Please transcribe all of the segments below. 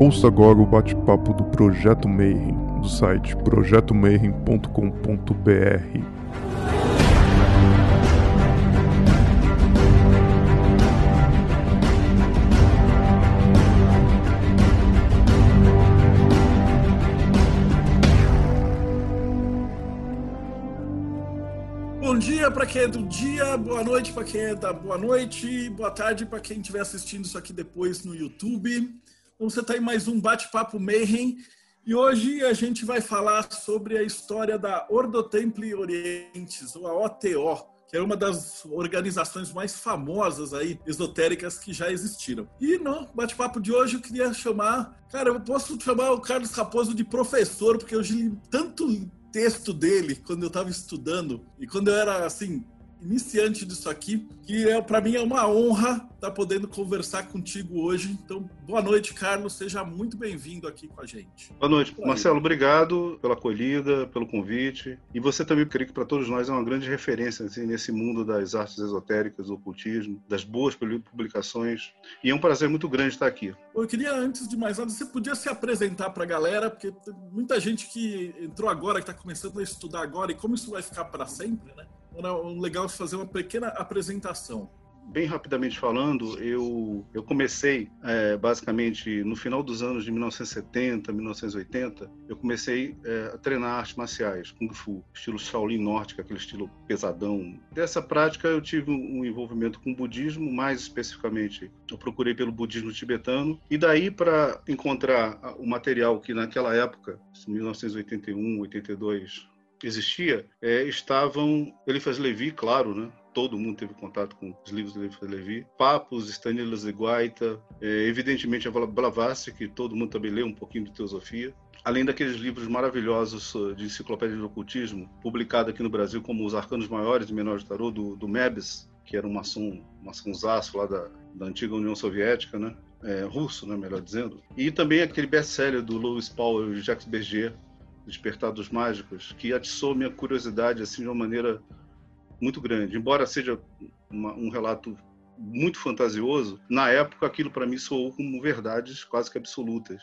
Ouça agora o bate-papo do Projeto Mayhem, do site projetomayhem.com.br. Bom dia para quem é do dia, boa noite para quem é da boa noite, boa tarde para quem estiver assistindo isso aqui depois no YouTube. Então, você está em mais um Bate-Papo Mayhem e hoje a gente vai falar sobre a história da Ordo Templi Orientes, ou a OTO, que é uma das organizações mais famosas aí, esotéricas que já existiram. E no bate-papo de hoje eu queria chamar, cara, eu posso chamar o Carlos Raposo de professor, porque eu li tanto texto dele quando eu estava estudando e quando eu era assim iniciante disso aqui, que é para mim é uma honra estar tá podendo conversar contigo hoje. Então, boa noite, Carlos, seja muito bem-vindo aqui com a gente. Boa noite, Marcelo, obrigado pela acolhida, pelo convite. E você também, creio que para todos nós é uma grande referência assim, nesse mundo das artes esotéricas, do ocultismo, das boas publicações. E é um prazer muito grande estar aqui. Eu queria, antes de mais nada, você podia se apresentar para a galera, porque tem muita gente que entrou agora, que está começando a estudar agora, e como isso vai ficar para sempre, né? Era legal fazer uma pequena apresentação. Bem rapidamente falando, eu, eu comecei é, basicamente no final dos anos de 1970, 1980, eu comecei é, a treinar artes marciais, Kung Fu, estilo Shaolin Nórdico, aquele estilo pesadão. Dessa prática eu tive um envolvimento com o budismo, mais especificamente eu procurei pelo budismo tibetano, e daí para encontrar o material que naquela época, 1981, 82, existia, é, estavam Eliphas Levi, claro, né? Todo mundo teve contato com os livros de Eliphas Levi. Papos, Stanislas de Guaita, é, evidentemente a Blavatsky, que todo mundo também leu um pouquinho de teosofia. Além daqueles livros maravilhosos de enciclopédia de ocultismo, publicado aqui no Brasil como Os Arcanos Maiores e Menores de Tarot, do, do Mebes, que era um maçom, maçonzaço lá da, da antiga União Soviética, né? É, russo, né, melhor dizendo. E também aquele best-seller do Louis Paul e Jacques Berger, Despertar dos Mágicos, que atiçou minha curiosidade assim de uma maneira muito grande. Embora seja uma, um relato muito fantasioso, na época aquilo para mim soou como verdades quase que absolutas.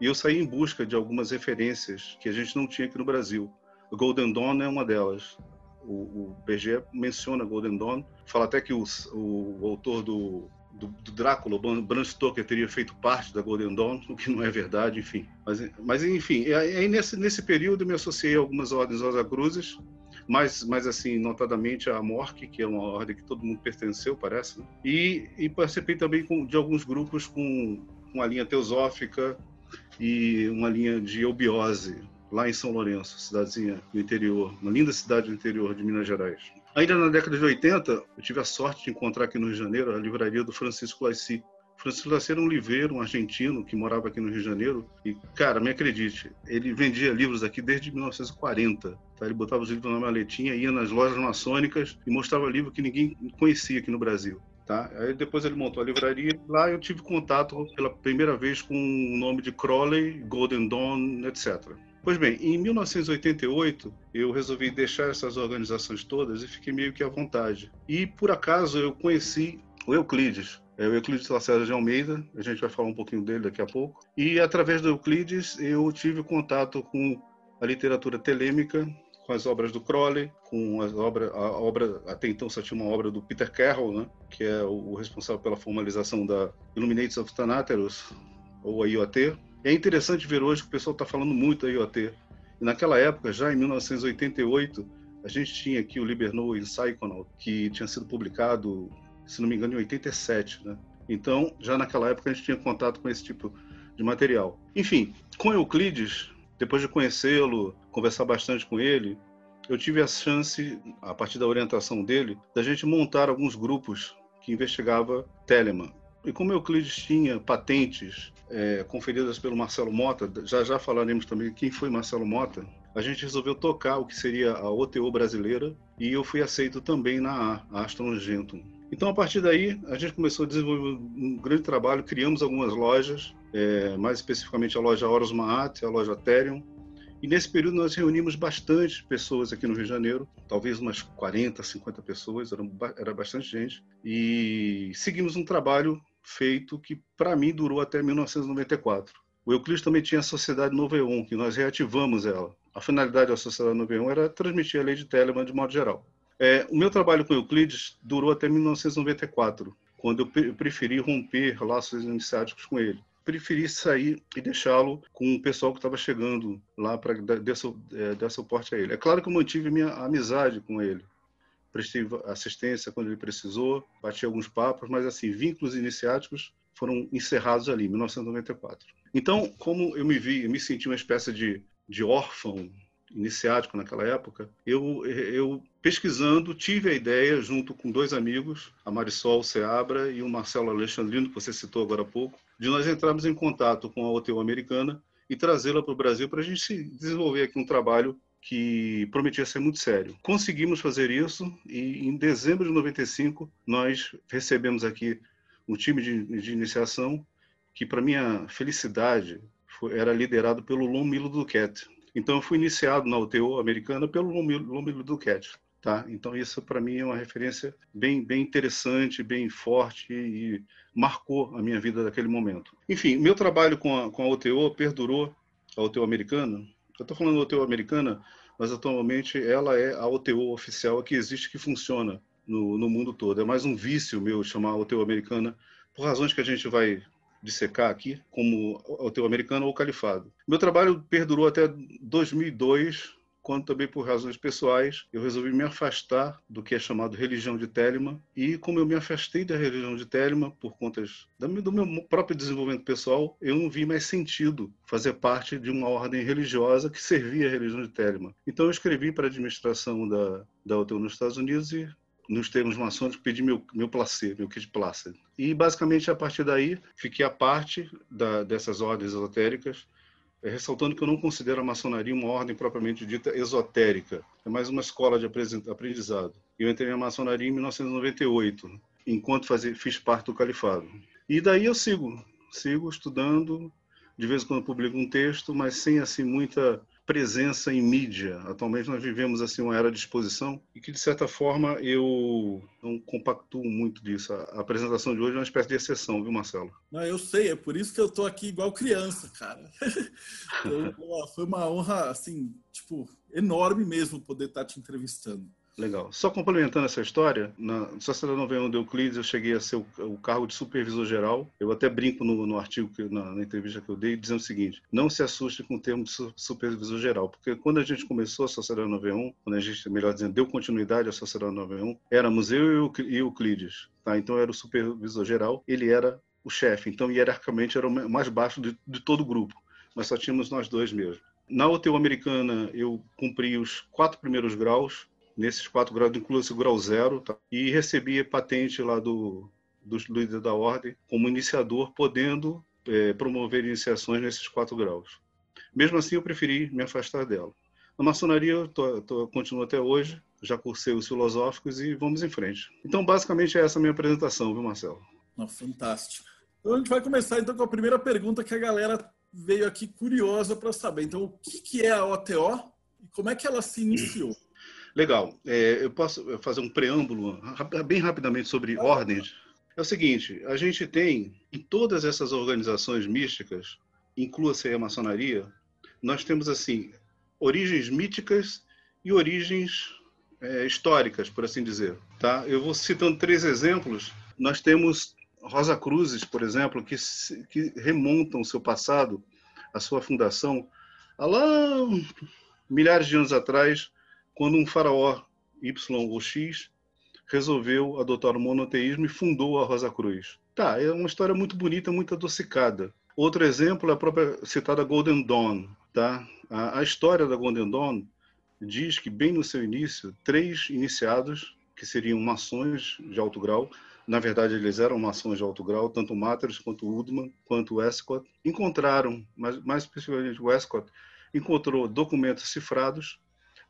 E eu saí em busca de algumas referências que a gente não tinha aqui no Brasil. O Golden Dawn é uma delas. O, o BG menciona Golden Dawn, fala até que o, o, o autor do do, do Drácula, o Bram Stoker teria feito parte da Golden Dawn, o que não é verdade, enfim. Mas, mas enfim, aí nesse, nesse período eu me associei a algumas ordens Cruzes, mas, mas assim, notadamente a Mork, que é uma ordem que todo mundo pertenceu, parece, né? e, e participei também com, de alguns grupos com uma linha teosófica e uma linha de eubiose, lá em São Lourenço, cidadezinha do interior, uma linda cidade do interior de Minas Gerais. Ainda na década de 80, eu tive a sorte de encontrar aqui no Rio de Janeiro a livraria do Francisco Lacy. Francisco Lacy era um livreiro, um argentino que morava aqui no Rio de Janeiro. E, cara, me acredite, ele vendia livros aqui desde 1940. Tá? Ele botava os livros na maletinha, ia nas lojas maçônicas e mostrava livro que ninguém conhecia aqui no Brasil. Tá? Aí depois ele montou a livraria. Lá eu tive contato pela primeira vez com o nome de Crowley, Golden Dawn, etc. Pois bem, em 1988 eu resolvi deixar essas organizações todas e fiquei meio que à vontade. E por acaso eu conheci o Euclides, é o Euclides Lacerda de Almeida, a gente vai falar um pouquinho dele daqui a pouco. E através do Euclides eu tive contato com a literatura telêmica, com as obras do Crowley, com as obras, a obra até então só tinha uma obra do Peter Carroll, né, que é o responsável pela formalização da Illuminates of Thanateros, ou a IoT, é interessante ver hoje que o pessoal está falando muito da IoT. E naquela época, já em 1988, a gente tinha aqui o Libernou em Psychonaut, que tinha sido publicado, se não me engano, em 87, né? Então, já naquela época a gente tinha contato com esse tipo de material. Enfim, com Euclides, depois de conhecê-lo, conversar bastante com ele, eu tive a chance, a partir da orientação dele, da gente montar alguns grupos que investigava Telemann. E como Euclides tinha patentes é, conferidas pelo Marcelo Mota, já já falaremos também quem foi Marcelo Mota, a gente resolveu tocar o que seria a OTO brasileira e eu fui aceito também na A, a Astron Gentum. Então, a partir daí, a gente começou a desenvolver um grande trabalho, criamos algumas lojas, é, mais especificamente a loja Horus Maat, a loja Ethereum, e nesse período nós reunimos bastante pessoas aqui no Rio de Janeiro, talvez umas 40, 50 pessoas, era bastante gente, e seguimos um trabalho feito que, para mim, durou até 1994. O Euclides também tinha a Sociedade Noveon, que nós reativamos ela. A finalidade da Sociedade Noveon era transmitir a lei de Telemann de modo geral. É, o meu trabalho com Euclides durou até 1994, quando eu preferi romper laços iniciáticos com ele. Preferi sair e deixá-lo com o pessoal que estava chegando lá para dar, é, dar suporte a ele. É claro que eu mantive minha amizade com ele. Prestei assistência quando ele precisou, bati alguns papos, mas assim, vínculos iniciáticos foram encerrados ali, em 1994. Então, como eu me vi, eu me senti uma espécie de, de órfão iniciático naquela época, eu, eu pesquisando tive a ideia, junto com dois amigos, a Marisol Seabra e o Marcelo Alexandrino, que você citou agora há pouco, de nós entrarmos em contato com a OTU americana e trazê-la para o Brasil para a gente desenvolver aqui um trabalho que prometia ser muito sério. Conseguimos fazer isso e em dezembro de 95 nós recebemos aqui um time de, de iniciação que, para minha felicidade, foi, era liderado pelo Lon Milo Duquette. Então, eu fui iniciado na UTO americana pelo Lon Milo Duquette. Tá? Então, isso para mim é uma referência bem, bem interessante, bem forte e marcou a minha vida daquele momento. Enfim, meu trabalho com a, com a OTO perdurou, a OTO americana. Eu estou falando OTO americana, mas atualmente ela é a OTO oficial que existe, que funciona no, no mundo todo. É mais um vício meu chamar OTO americana, por razões que a gente vai dissecar aqui, como OTO americana ou califado. Meu trabalho perdurou até 2002, quando também por razões pessoais eu resolvi me afastar do que é chamado religião de Telema e como eu me afastei da religião de Telema por contas do meu próprio desenvolvimento pessoal, eu não vi mais sentido fazer parte de uma ordem religiosa que servia a religião de Telema. Então eu escrevi para a administração da da UTU nos Estados Unidos e nos termos maçônicos, pedi meu, meu placer, meu kit placer. E, basicamente, a partir daí, fiquei à parte da, dessas ordens esotéricas, ressaltando que eu não considero a maçonaria uma ordem propriamente dita esotérica. É mais uma escola de aprendizado. Eu entrei na maçonaria em 1998, enquanto fazia, fiz parte do califado. E daí eu sigo, sigo estudando, de vez em quando publico um texto, mas sem assim muita presença em mídia. Atualmente nós vivemos assim uma era de exposição e que de certa forma eu não compactuo muito disso. A apresentação de hoje é uma espécie de exceção, viu, Marcelo? Não, eu sei, é por isso que eu tô aqui igual criança, cara. então, foi uma honra assim, tipo, enorme mesmo poder estar te entrevistando. Legal. Só complementando essa história, na Sociedade 91 de Euclides eu cheguei a ser o, o cargo de supervisor geral. Eu até brinco no, no artigo, que, na, na, entrevista que eu dei, dizendo o seguinte: não se assuste com o termo de supervisor geral, porque quando a gente começou a Sociedade 91, quando a gente, melhor dizendo, deu continuidade à Sociedade 91, éramos eu e Euclides. Tá? Então eu era o supervisor geral, ele era o chefe. Então, hierarquicamente, era o mais baixo de, de todo o grupo, mas só tínhamos nós dois mesmo. Na UTU americana, eu cumpri os quatro primeiros graus, nesses quatro graus, inclusive o grau zero, tá? e recebi patente lá do, líder da ordem como iniciador, podendo é, promover iniciações nesses quatro graus. Mesmo assim, eu preferi me afastar dela. Na maçonaria, eu tô, tô, continuo até hoje, já cursei os filosóficos e vamos em frente. Então, basicamente, é essa a minha apresentação, viu, Marcelo? Oh, fantástico. Então, a gente vai começar então com a primeira pergunta que a galera veio aqui curiosa para saber. Então, o que é a OTO e como é que ela se iniciou? Legal. É, eu posso fazer um preâmbulo bem rapidamente sobre ordens. É o seguinte: a gente tem em todas essas organizações místicas, inclua-se a maçonaria, nós temos assim origens míticas e origens é, históricas, por assim dizer. Tá? Eu vou citando três exemplos. Nós temos Rosa Cruzes, por exemplo, que, que remontam o seu passado, a sua fundação, há lá milhares de anos atrás, quando um faraó Y ou X resolveu adotar o monoteísmo e fundou a Rosa Cruz. Tá, é uma história muito bonita, muito adocicada. Outro exemplo é a própria citada Golden Dawn. Tá? A, a história da Golden Dawn diz que, bem no seu início, três iniciados, que seriam maçons de alto grau, na verdade eles eram maçons de alto grau, tanto Matters quanto Woodman, quanto Westcott, encontraram, mais, mais especificamente Westcott, encontrou documentos cifrados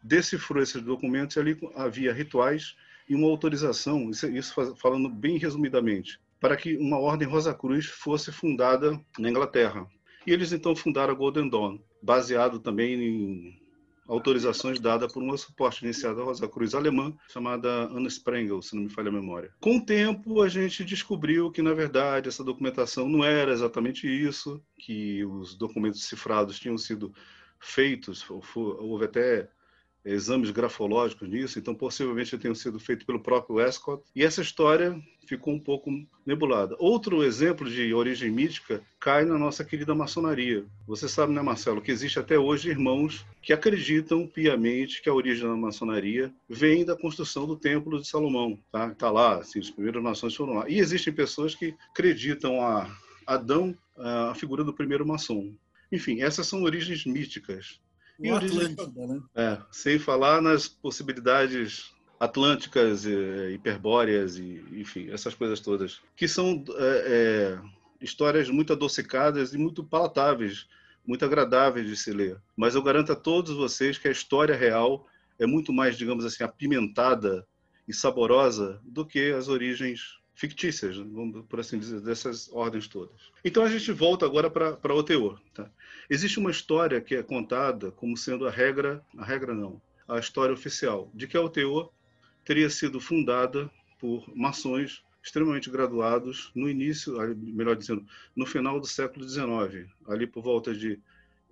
decifrou esses documentos e ali havia rituais e uma autorização, isso, falando bem resumidamente, para que uma ordem Rosa Cruz fosse fundada na Inglaterra. E eles então fundaram a Golden Dawn, baseado também em autorizações dadas por uma suporte iniciada da Rosa Cruz alemã, chamada Anna Sprengel, se não me falha a memória. Com o tempo, a gente descobriu que, na verdade, essa documentação não era exatamente isso, que os documentos cifrados tinham sido feitos, houve até exames grafológicos nisso, então possivelmente tenham sido feitos pelo próprio Westcott. E essa história ficou um pouco nebulada. Outro exemplo de origem mítica cai na nossa querida maçonaria. Você sabe, né, Marcelo, que existe até hoje irmãos que acreditam piamente que a origem da maçonaria vem da construção do Templo de Salomão. Tá, tá lá, assim, os primeiros maçons foram lá. E existem pessoas que acreditam a Adão a figura do primeiro maçom. Enfim, essas são origens míticas. E origens, né? é, sem falar nas possibilidades atlânticas, hiperbóreas e, enfim, essas coisas todas, que são é, é, histórias muito adocicadas e muito palatáveis, muito agradáveis de se ler. Mas eu garanto a todos vocês que a história real é muito mais, digamos assim, apimentada e saborosa do que as origens fictícias, por assim dizer, dessas ordens todas. Então a gente volta agora para o teor. Tá? Existe uma história que é contada como sendo a regra, a regra não, a história oficial, de que a OTO teria sido fundada por maçons extremamente graduados no início, melhor dizendo, no final do século XIX, ali por volta de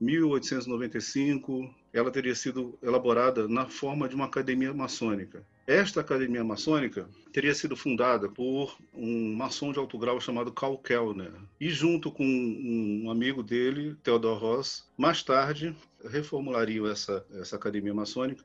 1895, ela teria sido elaborada na forma de uma academia maçônica. Esta academia maçônica teria sido fundada por um maçom de alto grau chamado Karl Kellner. E junto com um amigo dele, Theodor Ross, mais tarde reformulariam essa, essa academia maçônica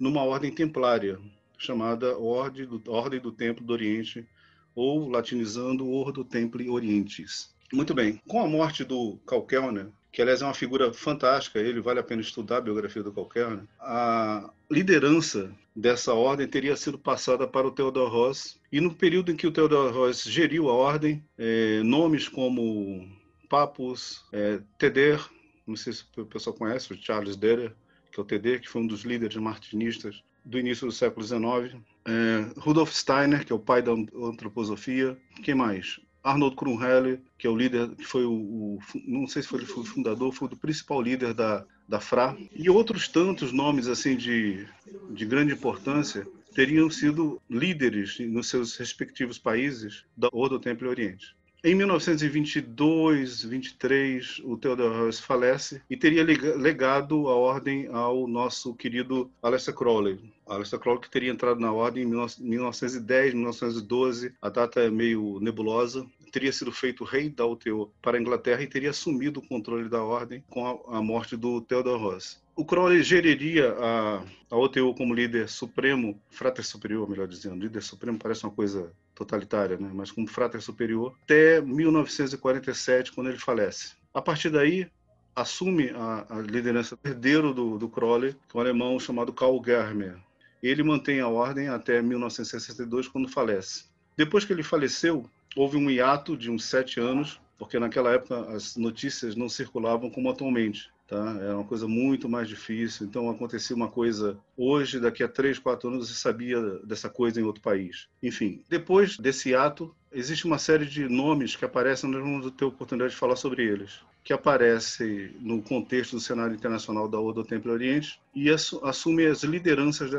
numa ordem templária, chamada Ordem do, ordem do Templo do Oriente, ou latinizando Ordo Templi Orientis. Muito bem, com a morte do Karl Kellner, que aliás é uma figura fantástica, ele vale a pena estudar a biografia do qualquer. Né? A liderança dessa ordem teria sido passada para o Theodor Ross, e no período em que o Theodor Ross geriu a ordem, é, nomes como Papus, é, Teder, não sei se o pessoal conhece, o Charles Deder, que é o Teder, que foi um dos líderes martinistas do início do século XIX, é, Rudolf Steiner, que é o pai da antroposofia, quem mais? Arnold Krumheller, que é o líder, que foi o, o, não sei se foi, o fundador, foi o principal líder da, da FRA, e outros tantos nomes assim de, de grande importância teriam sido líderes nos seus respectivos países da Ordo Templo Oriente. Em 1922, 23, o Theodor Heuss falece e teria legado a ordem ao nosso querido Aleister Crowley. Aleister Crowley que teria entrado na ordem em 1910, 1912, a data é meio nebulosa, teria sido feito rei da UTO para a Inglaterra e teria assumido o controle da ordem com a, a morte do Theodor Ross. O Crowley geriria a, a OTO como líder supremo, frater superior, melhor dizendo. Líder supremo parece uma coisa totalitária, né? mas como frater superior, até 1947, quando ele falece. A partir daí, assume a, a liderança herdeiro do, do Crowley, que é um alemão chamado Karl Germer. Ele mantém a ordem até 1962, quando falece. Depois que ele faleceu, houve um hiato de uns sete anos, porque naquela época as notícias não circulavam como atualmente. Tá? Era uma coisa muito mais difícil. Então acontecia uma coisa hoje, daqui a três, quatro anos você sabia dessa coisa em outro país. Enfim, depois desse ato, existe uma série de nomes que aparecem, nós vamos ter oportunidade de falar sobre eles, que aparece no contexto do cenário internacional da Odo Templo Oriente e assume as lideranças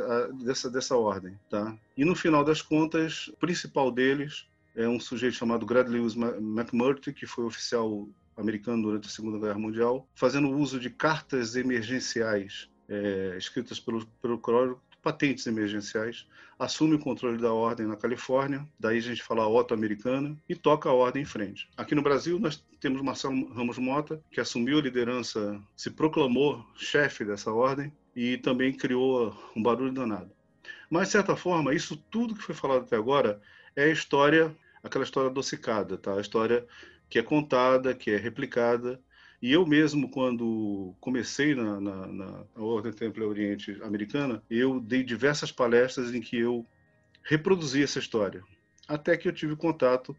dessa, dessa ordem. Tá? E no final das contas, o principal deles é um sujeito chamado Grad Lewis McMurtry, que foi oficial americano durante a Segunda Guerra Mundial, fazendo uso de cartas emergenciais é, escritas pelo, pelo Crowley, patentes emergenciais, assume o controle da ordem na Califórnia, daí a gente fala a Otto americana, e toca a ordem em frente. Aqui no Brasil nós temos Marcelo Ramos Mota, que assumiu a liderança, se proclamou chefe dessa ordem e também criou um barulho danado. Mas, de certa forma, isso tudo que foi falado até agora é a história, aquela história adocicada, tá? A história que é contada, que é replicada. E eu mesmo, quando comecei na, na, na Ordem Templo Oriente Americana, eu dei diversas palestras em que eu reproduzi essa história. Até que eu tive contato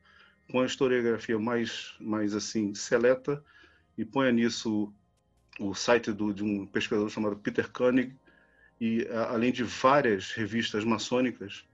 com a historiografia mais, mais assim, seleta, e ponha nisso o site do, de um pesquisador chamado Peter Koenig, e além de várias revistas maçônicas,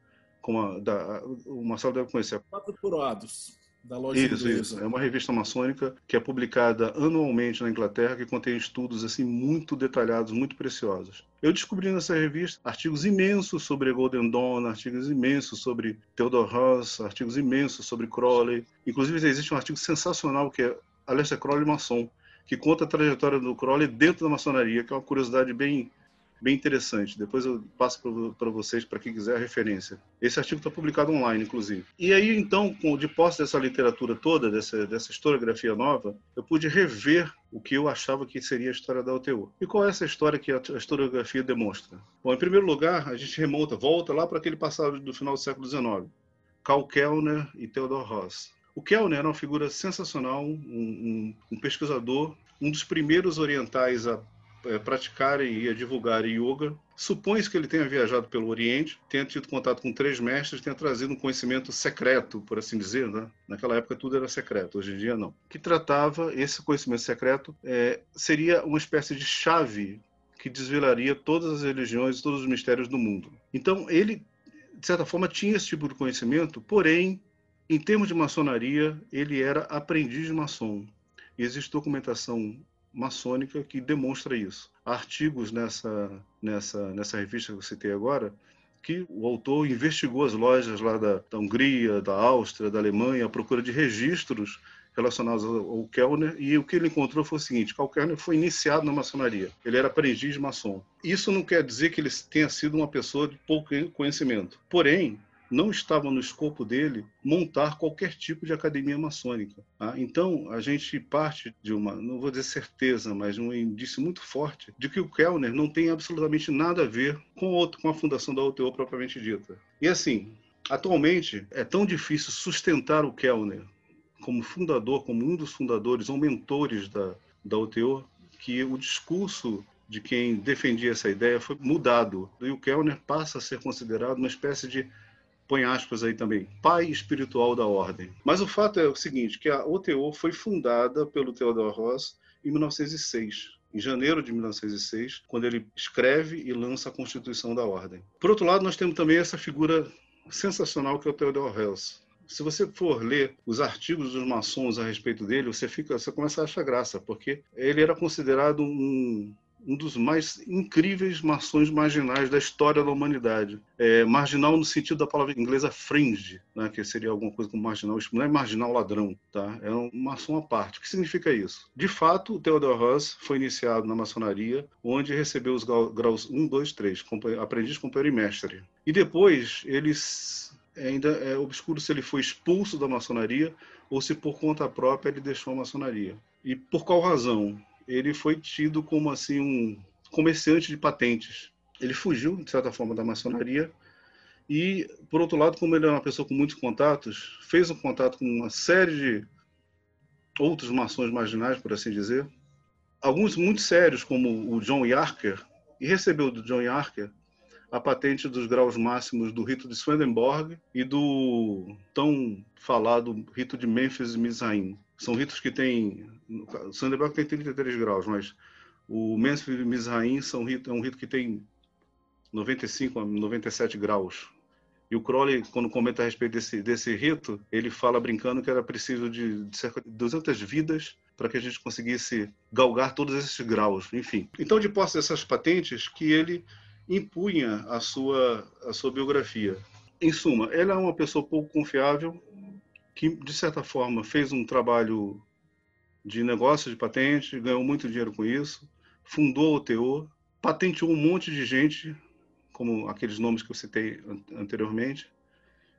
como a, da, o Marcelo deve conhecer. Quatro coroados. da loja Isso, inglesa. isso. É uma revista maçônica que é publicada anualmente na Inglaterra, que contém estudos assim muito detalhados, muito preciosos. Eu descobri nessa revista artigos imensos sobre Golden Dawn, artigos imensos sobre Theodore Ross, artigos imensos sobre Crowley. Inclusive existe um artigo sensacional que é Aleister Crowley maçom, que conta a trajetória do Crowley dentro da maçonaria, que é uma curiosidade bem bem interessante. Depois eu passo para vocês, para quem quiser, a referência. Esse artigo está publicado online, inclusive. E aí, então, de posse dessa literatura toda, dessa, dessa historiografia nova, eu pude rever o que eu achava que seria a história da UTU. E qual é essa história que a historiografia demonstra? Bom, em primeiro lugar, a gente remonta, volta lá para aquele passado do final do século XIX. Karl Kellner e Theodor Ross. O Kellner era uma figura sensacional, um, um, um pesquisador, um dos primeiros orientais a praticarem e a divulgarem yoga. Supõe-se que ele tenha viajado pelo Oriente, tenha tido contato com três mestres, tenha trazido um conhecimento secreto, por assim dizer. Né? Naquela época tudo era secreto, hoje em dia não. Que tratava, esse conhecimento secreto é, seria uma espécie de chave que desvelaria todas as religiões, todos os mistérios do mundo. Então ele, de certa forma, tinha esse tipo de conhecimento, porém, em termos de maçonaria, ele era aprendiz de maçom. E existe documentação maçônica que demonstra isso. Há artigos nessa, nessa, nessa revista que eu citei agora que o autor investigou as lojas lá da, da Hungria, da Áustria, da Alemanha, à procura de registros relacionados ao Kellner, e o que ele encontrou foi o seguinte, o Kellner foi iniciado na maçonaria, ele era aprendiz maçom. Isso não quer dizer que ele tenha sido uma pessoa de pouco conhecimento, porém, não estava no escopo dele montar qualquer tipo de academia maçônica. Tá? Então, a gente parte de uma, não vou dizer certeza, mas um indício muito forte de que o Kellner não tem absolutamente nada a ver com, outro, com a fundação da UTO propriamente dita. E assim, atualmente é tão difícil sustentar o Kellner como fundador, como um dos fundadores ou mentores da, da UTO, que o discurso de quem defendia essa ideia foi mudado. E o Kellner passa a ser considerado uma espécie de põe aspas aí também, pai espiritual da ordem. Mas o fato é o seguinte, que a OTO foi fundada pelo Theodor Ross em 1906, em janeiro de 1906, quando ele escreve e lança a Constituição da Ordem. Por outro lado, nós temos também essa figura sensacional que é o Theodor Hels. Se você for ler os artigos dos maçons a respeito dele, você fica, você começa a achar graça, porque ele era considerado um um dos mais incríveis maçons marginais da história da humanidade. É, marginal no sentido da palavra inglesa fringe, né, que seria alguma coisa como marginal, não é marginal ladrão, tá? é um maçom à parte. O que significa isso? De fato, o Theodor Ross foi iniciado na maçonaria, onde recebeu os graus 1, 2, 3, aprendiz, companheiro e mestre. E depois, eles ainda é obscuro se ele foi expulso da maçonaria ou se por conta própria ele deixou a maçonaria. E por qual razão? Ele foi tido como assim um comerciante de patentes. Ele fugiu, de certa forma, da maçonaria e, por outro lado, como ele é uma pessoa com muitos contatos, fez um contato com uma série de outros maçons marginais, por assim dizer, alguns muito sérios, como o John Yarker, e recebeu do John Yarker a patente dos graus máximos do rito de Swedenborg e do tão falado rito de Memphis Mizraim. São ritos que têm. O Swedenborg tem 33 graus, mas o Memphis Mizraim são rito, é um rito que tem 95 a 97 graus. E o Crowley, quando comenta a respeito desse, desse rito, ele fala brincando que era preciso de, de cerca de 200 vidas para que a gente conseguisse galgar todos esses graus, enfim. Então, de posse dessas patentes, que ele impunha a sua, a sua biografia. Em suma, ela é uma pessoa pouco confiável, que, de certa forma, fez um trabalho de negócio de patente, ganhou muito dinheiro com isso, fundou o TO, patenteou um monte de gente, como aqueles nomes que eu citei anteriormente,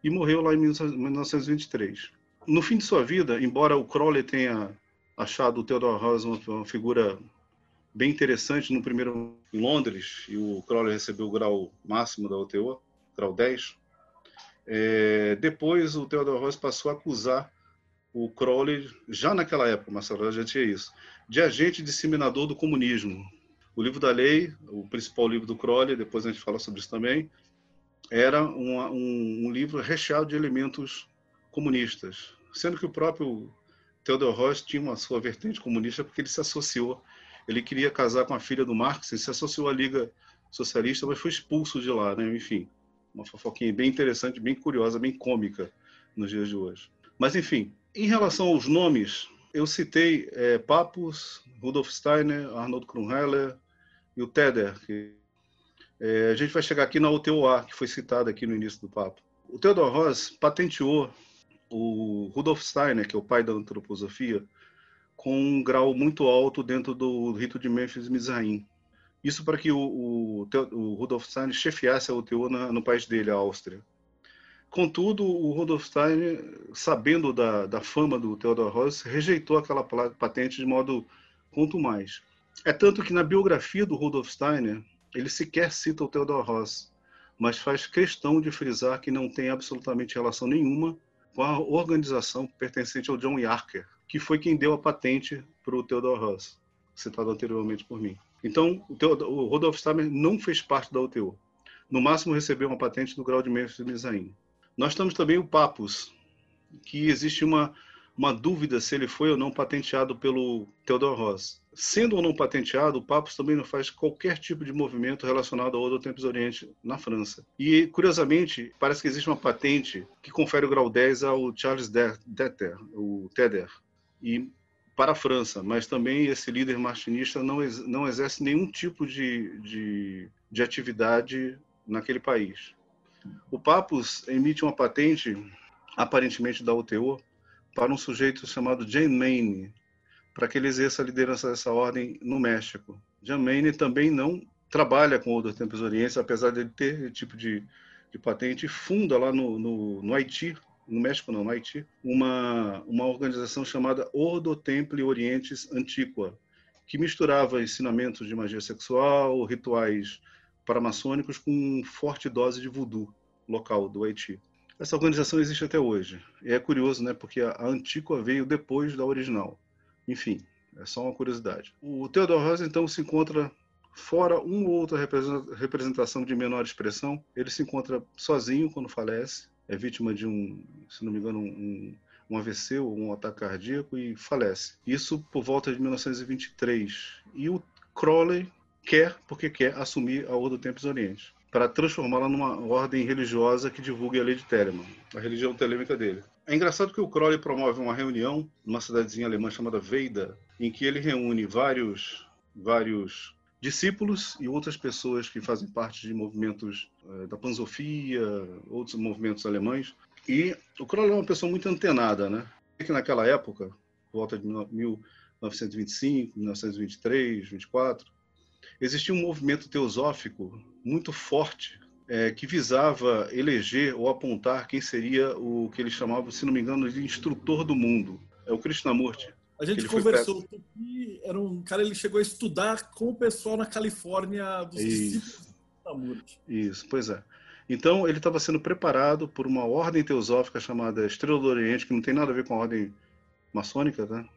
e morreu lá em 1923. No fim de sua vida, embora o Crowley tenha achado o Theodore Ross uma figura bem interessante no primeiro em Londres, e o Crowley recebeu o grau máximo da UTO, grau 10. É, depois o Theodore Ross passou a acusar o Crowley, já naquela época, Marcelo já tinha isso, de agente disseminador do comunismo. O livro da lei, o principal livro do Crowley, depois a gente fala sobre isso também, era um, um, livro recheado de elementos comunistas, sendo que o próprio Theodor Ross tinha uma sua vertente comunista porque ele se associou ele queria casar com a filha do Marx, se associou à Liga Socialista, mas foi expulso de lá, né? Enfim, uma fofoquinha bem interessante, bem curiosa, bem cômica nos dias de hoje. Mas, enfim, em relação aos nomes, eu citei é, Papus, Rudolf Steiner, Arnold Krumheller e o Teder. Que, é, a gente vai chegar aqui na UTOA, que foi citada aqui no início do papo. O Theodor Ross patenteou o Rudolf Steiner, que é o pai da antroposofia, com um grau muito alto dentro do rito de Memphis Mizraim. Isso para que o, o, o Rudolf Steiner chefiasse a UTO na, no país dele, a Áustria. Contudo, o Rudolf Steiner, sabendo da, da fama do Theodor Ross, rejeitou aquela patente de modo quanto mais. É tanto que na biografia do Rudolf Steiner, ele sequer cita o Theodor Ross, mas faz questão de frisar que não tem absolutamente relação nenhuma com a organização pertencente ao John Yarker, que foi quem deu a patente para o Theodor Ross, citado anteriormente por mim. Então, o, o Rudolf Steiner não fez parte da UTO. No máximo, recebeu uma patente do grau de mestre de Misaim. Nós temos também o Papus, que existe uma, uma dúvida se ele foi ou não patenteado pelo Theodor Ross. Sendo ou não patenteado, o Papus também não faz qualquer tipo de movimento relacionado ao Odo Tempos Oriente na França. E, curiosamente, parece que existe uma patente que confere o grau 10 ao Charles Detter, o Teder, e para a França, mas também esse líder martinista não, não exerce nenhum tipo de, de, de atividade naquele país. O Papus emite uma patente, aparentemente da UTO, para um sujeito chamado Jane Maine, para que ele exerça a liderança dessa ordem no México. Jane Maine também não trabalha com o Tempos Orientes, apesar de ele ter esse tipo de, de patente, funda lá no, no, no, Haiti, no México não, no Haiti, uma, uma organização chamada Ordo Templi Orientes Antiqua, que misturava ensinamentos de magia sexual, rituais paramaçônicos com forte dose de voodoo local do Haiti. Essa organização existe até hoje. E é curioso, né, porque a Antíqua veio depois da original. Enfim, é só uma curiosidade. O Theodor Rosa, então, se encontra fora uma ou outra representação de menor expressão. Ele se encontra sozinho quando falece, é vítima de um, se não me engano, um, um AVC ou um ataque cardíaco e falece. Isso por volta de 1923. E o Crowley quer, porque quer, assumir a Ordem do Oriente, para transformá-la numa ordem religiosa que divulgue a lei de Telemann, a religião telêmica dele. É engraçado que o Crowley promove uma reunião numa cidadezinha alemã chamada Veida, em que ele reúne vários, vários discípulos e outras pessoas que fazem parte de movimentos eh, da Panzofia, outros movimentos alemães. E o Crowley é uma pessoa muito antenada, né? Que naquela época, volta de 1925, 1923, 24, existia um movimento teosófico muito forte é, que visava eleger ou apontar quem seria o que eles chamavam, se não me engano, de instrutor do mundo. É o Krishnamurti. A gente conversou. O Tupi era um cara, ele chegou a estudar com o pessoal na Califórnia dos discípulos Krishnamurti. Isso, pois é. Então, ele estava sendo preparado por uma ordem teosófica chamada Estrela do Oriente, que não tem nada a ver com a ordem maçônica, né?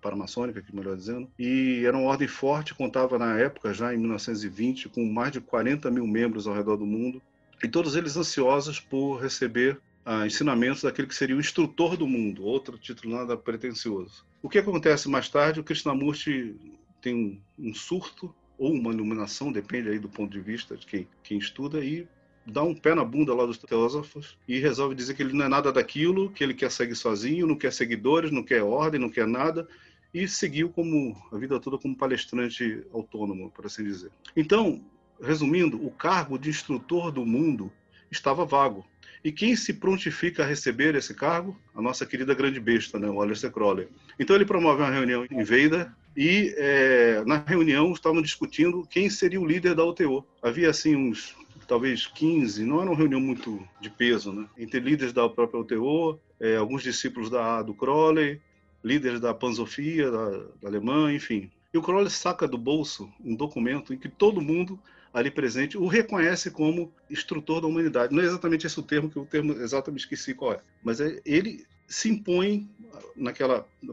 paramaçônica, que melhor dizendo, e era uma ordem forte, contava na época, já em 1920, com mais de 40 mil membros ao redor do mundo, e todos eles ansiosos por receber ah, ensinamentos daquele que seria o instrutor do mundo, outro título nada pretensioso. O que acontece mais tarde, o Krishnamurti tem um surto ou uma iluminação, depende aí do ponto de vista de quem, quem estuda, e dá um pé na bunda lá dos teósofos e resolve dizer que ele não é nada daquilo, que ele quer seguir sozinho, não quer seguidores, não quer ordem, não quer nada, e seguiu como a vida toda como palestrante autônomo, por assim dizer. Então, resumindo, o cargo de instrutor do mundo estava vago. E quem se prontifica a receber esse cargo? A nossa querida grande besta, né? o Aleister Crowley. Então ele promove uma reunião em Veida e é, na reunião estavam discutindo quem seria o líder da UTO. Havia assim uns talvez 15, não era uma reunião muito de peso, né? Entre líderes da própria UTO, é, alguns discípulos da, do Crowley, líderes da Panzofia, da, da Alemanha, enfim. E o Crowley saca do bolso um documento em que todo mundo ali presente o reconhece como instrutor da humanidade. Não é exatamente esse o termo, que o termo exatamente esqueci qual é, mas é, ele se impõe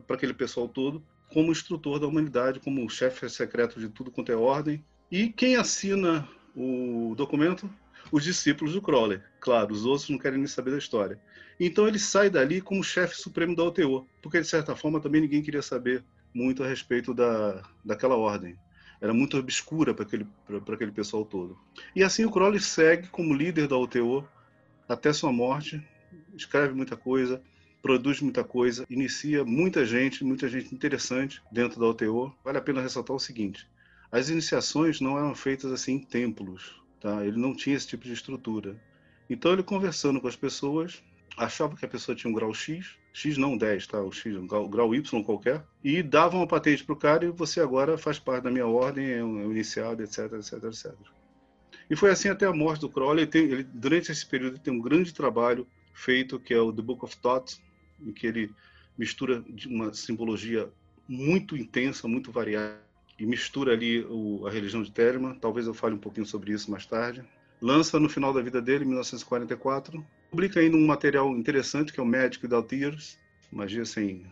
para aquele pessoal todo como instrutor da humanidade, como chefe secreto de tudo quanto é ordem. E quem assina o documento, os discípulos do Crowley. Claro, os outros não querem nem saber da história. Então ele sai dali como chefe supremo da OTO, porque de certa forma também ninguém queria saber muito a respeito da, daquela ordem. Era muito obscura para aquele, aquele pessoal todo. E assim o Crowley segue como líder da OTO até sua morte, escreve muita coisa, produz muita coisa, inicia muita gente, muita gente interessante dentro da OTO. Vale a pena ressaltar o seguinte: as iniciações não eram feitas assim em templos, tá? Ele não tinha esse tipo de estrutura. Então ele conversando com as pessoas, achava que a pessoa tinha um grau X, X não 10, tá? O X, um grau, grau Y qualquer, e dava uma patente para o cara e você agora faz parte da minha ordem, é um, é iniciado, etc, etc, etc. E foi assim até a morte do Crowley. Ele tem, ele, durante esse período ele tem um grande trabalho feito que é o The Book of Thoughts, em que ele mistura uma simbologia muito intensa, muito variada, e mistura ali o, a religião de Telemann. Talvez eu fale um pouquinho sobre isso mais tarde. Lança no final da vida dele, em 1944. Publica ainda um material interessante que é o Magic Without Tears, Magia sem,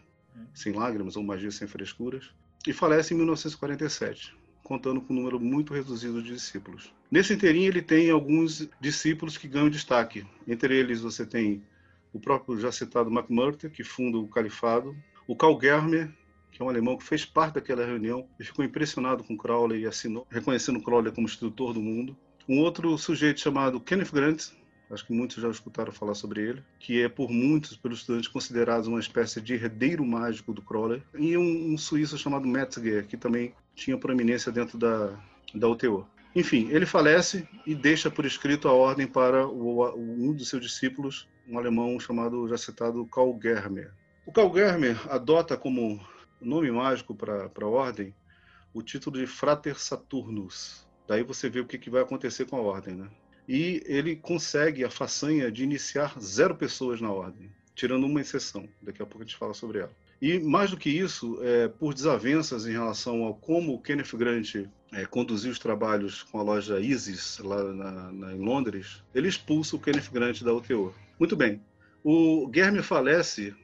sem lágrimas ou Magia sem frescuras. E falece em 1947 contando com um número muito reduzido de discípulos. Nesse inteirinho ele tem alguns discípulos que ganham destaque. Entre eles você tem o próprio já citado McMurtry, que funda o Califado, o Karl Germer, que é um alemão que fez parte daquela reunião e ficou impressionado com Crowley e assinou, reconhecendo Crowley como instrutor do mundo. Um outro sujeito chamado Kenneth Grant, acho que muitos já escutaram falar sobre ele, que é por muitos, pelos estudantes, considerado uma espécie de herdeiro mágico do Crowley, e um, um suíço chamado Metzger, que também tinha proeminência dentro da, da UTO. Enfim, ele falece e deixa por escrito a ordem para o, um dos seus discípulos, um alemão chamado, já citado, Karl Germer. O Karl Germer adota como nome mágico para a ordem o título de Frater Saturnus. Daí você vê o que, que vai acontecer com a ordem, né? E ele consegue a façanha de iniciar zero pessoas na ordem, tirando uma exceção. Daqui a pouco a gente fala sobre ela. E mais do que isso, é, por desavenças em relação ao como o Kenneth Grant é, conduziu os trabalhos com a loja Isis lá na, na, em Londres, ele expulsa o Kenneth Grant da UTO. Muito bem. O Guilherme falece.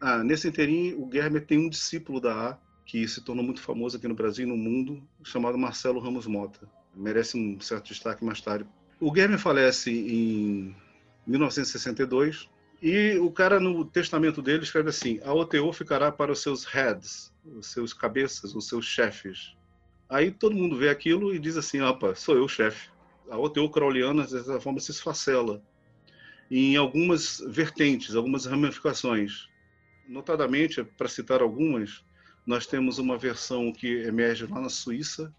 Ah, nesse inteirinho, o Guilherme tem um discípulo da A que se tornou muito famoso aqui no Brasil e no mundo, chamado Marcelo Ramos Mota. Merece um certo destaque mais tarde. O Guilherme falece em 1962 e o cara no testamento dele escreve assim: a OTO ficará para os seus heads, os seus cabeças, os seus chefes. Aí todo mundo vê aquilo e diz assim: opa, sou eu o chefe. A OTO crowleyana, de certa forma, se esfacela em algumas vertentes, algumas ramificações. Notadamente, para citar algumas, nós temos uma versão que emerge lá na Suíça,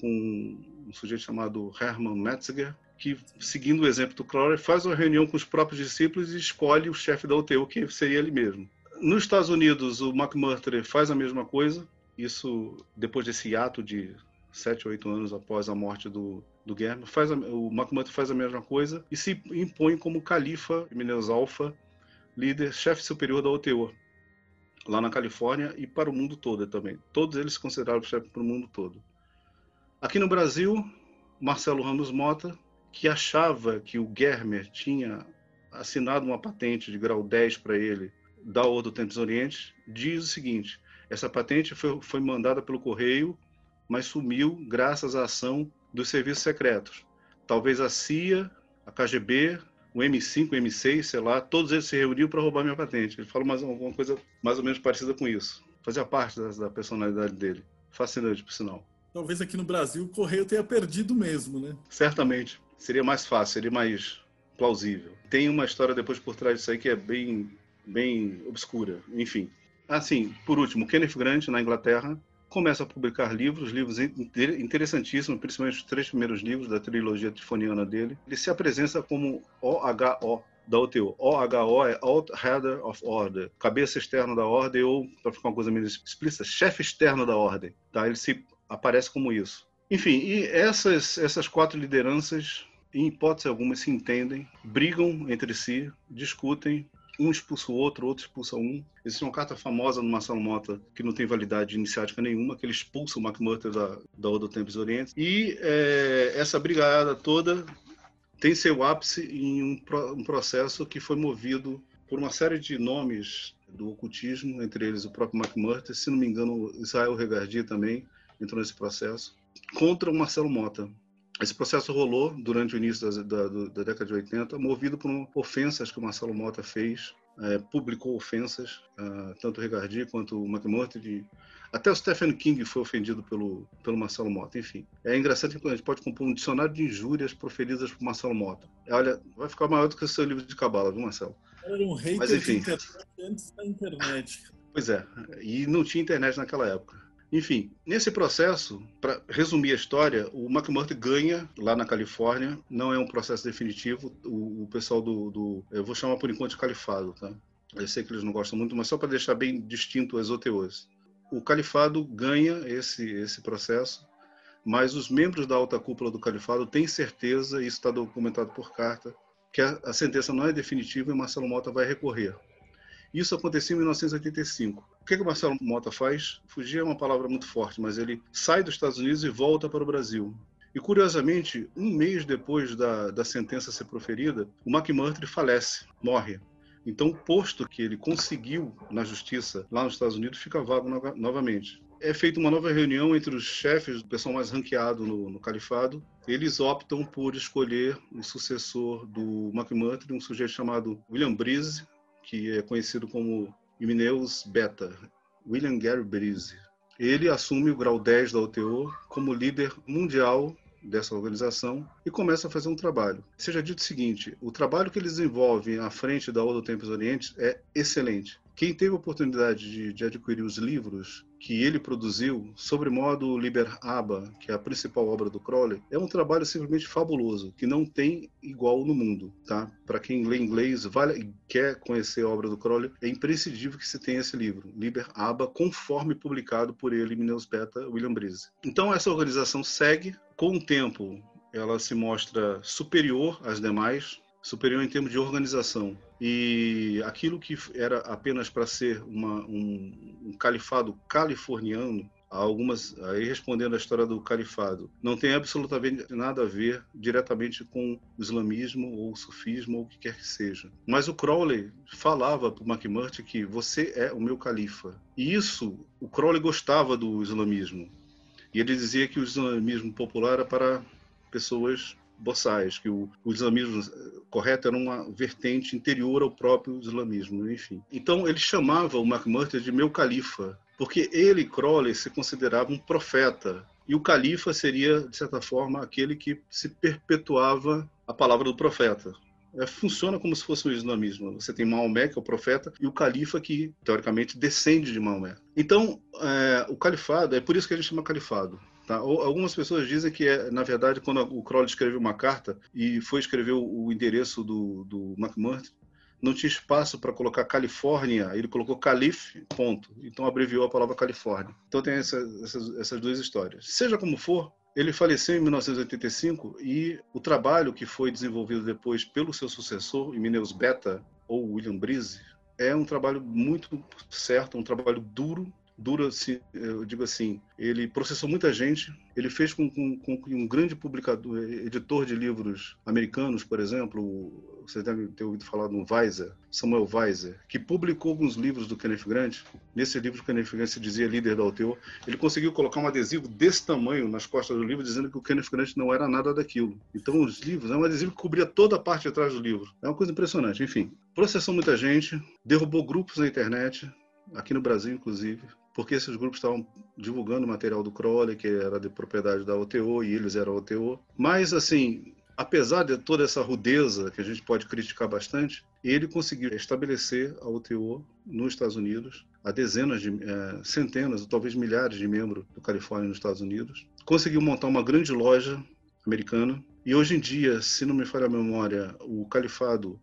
com um sujeito chamado Hermann Metzger, que, seguindo o exemplo do Crowley, faz uma reunião com os próprios discípulos e escolhe o chefe da UTU, que seria ele mesmo. Nos Estados Unidos, o McMurtry faz a mesma coisa, isso depois desse ato de sete ou oito anos após a morte do, do faz a, o McMurtry faz a mesma coisa e se impõe como califa Mineus Alpha, líder, chefe superior da OTU, lá na Califórnia e para o mundo todo também. Todos eles se consideraram chefe para o mundo todo. Aqui no Brasil, Marcelo Ramos Mota que achava que o Germer tinha assinado uma patente de grau 10 para ele da Ordem do Tempos Oriente, diz o seguinte: essa patente foi, foi mandada pelo correio, mas sumiu graças à ação dos serviços secretos. Talvez a CIA, a KGB, o M5, o M6, sei lá, todos eles se reuniram para roubar minha patente. Ele fala mais alguma coisa mais ou menos parecida com isso. Fazia parte da, da personalidade dele. Fascinante, por sinal. Talvez aqui no Brasil o correio tenha perdido mesmo, né? Certamente seria mais fácil, seria mais plausível. Tem uma história depois por trás disso aí que é bem, bem obscura. Enfim. Assim, por último, Kenneth Grant, na Inglaterra, começa a publicar livros, livros interessantíssimos, principalmente os três primeiros livros da trilogia tifoniana dele. Ele se apresenta como OHO da OTO. OHO é Out Header of Order, cabeça externa da ordem, ou, para ficar uma coisa menos explícita, chefe externo da ordem. Tá? Ele se aparece como isso. Enfim, e essas, essas quatro lideranças, em hipótese alguma, se entendem, brigam entre si, discutem, um expulsa o outro, outro expulsa um. Existe uma carta famosa no Marcelo Mota que não tem validade iniciática nenhuma, que ele expulsa o McMurtry da, da Odo Tempos Orientes. E é, essa brigada toda tem seu ápice em um, um processo que foi movido por uma série de nomes do ocultismo, entre eles o próprio McMurtry, se não me engano, Israel Regardi também entrou nesse processo contra o Marcelo Mota. Esse processo rolou durante o início da, da, da década de 80, movido por ofensas que o Marcelo Mota fez, é, publicou ofensas, uh, tanto o Rigardi quanto o McMurtry, até o Stephen King foi ofendido pelo, pelo Marcelo Mota. Enfim, é engraçado que a gente pode compor um dicionário de injúrias proferidas por Marcelo Mota. Olha, vai ficar maior do que o seu livro de cabala, viu, Marcelo? Era um hater Mas, enfim. antes da internet. Pois é, e não tinha internet naquela época. Enfim, nesse processo, para resumir a história, o McMurtry ganha lá na Califórnia. Não é um processo definitivo. O, o pessoal do, do, Eu vou chamar por enquanto de califado, tá? Eu sei que eles não gostam muito, mas só para deixar bem distinto as OTOs. O califado ganha esse, esse processo, mas os membros da alta cúpula do califado têm certeza, isso está documentado por carta, que a, a sentença não é definitiva e Marcelo Mota vai recorrer. Isso aconteceu em 1985. O que, que o Marcelo Mota faz? Fugir é uma palavra muito forte, mas ele sai dos Estados Unidos e volta para o Brasil. E curiosamente, um mês depois da, da sentença ser proferida, o McMurtry falece, morre. Então, o posto que ele conseguiu na justiça lá nos Estados Unidos fica vago no, novamente. É feita uma nova reunião entre os chefes do pessoal mais ranqueado no, no califado. Eles optam por escolher o sucessor do McMurtry, um sujeito chamado William Breeze, que é conhecido como Imeneus Beta, William Gary Breeze. Ele assume o grau 10 da OTO como líder mundial dessa organização e começa a fazer um trabalho. Seja dito o seguinte, o trabalho que eles desenvolvem à frente da Odo Tempos Orientes é excelente. Quem teve a oportunidade de, de, adquirir os livros que ele produziu, sobre modo Liber Aba, que é a principal obra do Crowley, é um trabalho simplesmente fabuloso, que não tem igual no mundo, tá? Para quem lê inglês, vale e quer conhecer a obra do Crowley, é imprescindível que se tenha esse livro, Liber Aba, conforme publicado por ele, Mineus Beta, William Breeze. Então essa organização segue, com o tempo ela se mostra superior às demais, superior em termos de organização. E aquilo que era apenas para ser uma, um, um, califado californiano, algumas aí respondendo a história do califado, não tem absolutamente nada a ver diretamente com o islamismo ou o sufismo ou o que quer que seja. Mas o Crowley falava para o McMurtry que você é o meu califa. E isso, o Crowley gostava do islamismo. E ele dizia que o islamismo popular era para pessoas boçais, que o, o, islamismo correto era uma vertente interior ao próprio islamismo, enfim. Então ele chamava o McMurtry de meu califa, porque ele, Crowley, se considerava um profeta. E o califa seria, de certa forma, aquele que se perpetuava a palavra do profeta. É, funciona como se fosse o islamismo. Você tem Maomé, que é o profeta, e o califa, que, teoricamente, descende de Maomé. Então, é, o califado, é por isso que a gente chama califado. Tá? Algumas pessoas dizem que, é, na verdade, quando o Crowley escreveu uma carta e foi escrever o, endereço do, do McMurtry, não tinha espaço para colocar Califórnia, ele colocou Calif, ponto. Então abreviou a palavra Califórnia. Então tem essa, essas, essas duas histórias. Seja como for, ele faleceu em 1985 e o trabalho que foi desenvolvido depois pelo seu sucessor, Mineus Beta, ou William Breeze, é um trabalho muito certo, um trabalho duro, dura, eu digo assim, ele processou muita gente, ele fez com, com, com que um grande publicador, editor de livros americanos, por exemplo, você deve ter ouvido falar do Weiser, Samuel Weiser, que publicou alguns livros do Kenneth Grant. Nesse livro, o Kenneth Grant se dizia líder da UTO. Ele conseguiu colocar um adesivo desse tamanho nas costas do livro, dizendo que o Kenneth Grant não era nada daquilo. Então, os livros, é um adesivo que cobria toda a parte de trás do livro. É uma coisa impressionante. Enfim, processou muita gente, derrubou grupos na internet, aqui no Brasil, inclusive, porque esses grupos estavam divulgando material do Crowley, que era de propriedade da OTO, e eles eram OTO. Mas, assim, apesar de toda essa rudeza que a gente pode criticar bastante, ele conseguiu estabelecer a OTO nos Estados Unidos, a dezenas de é, centenas, talvez milhares de membros do Califórnia nos Estados Unidos. Conseguiu montar uma grande loja americana. E hoje em dia, se não me falha a memória, o Califado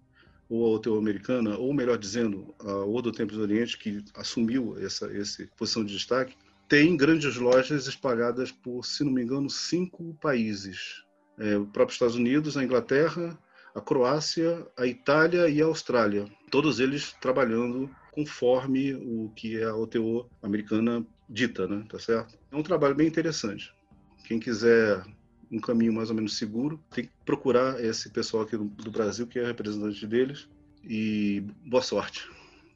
ou a OTO americana, ou melhor dizendo, a Odo Tempos do Oriente, que assumiu essa, essa posição de destaque, tem grandes lojas espalhadas por, se não me engano, cinco países. É, o próprio Estados Unidos, a Inglaterra, a Croácia, a Itália e a Austrália. Todos eles trabalhando conforme o que a OTO americana dita, né? Tá certo? É um trabalho bem interessante. Quem quiser um caminho mais ou menos seguro. Tem que procurar esse pessoal aqui do, do Brasil, que é representante deles, e boa sorte.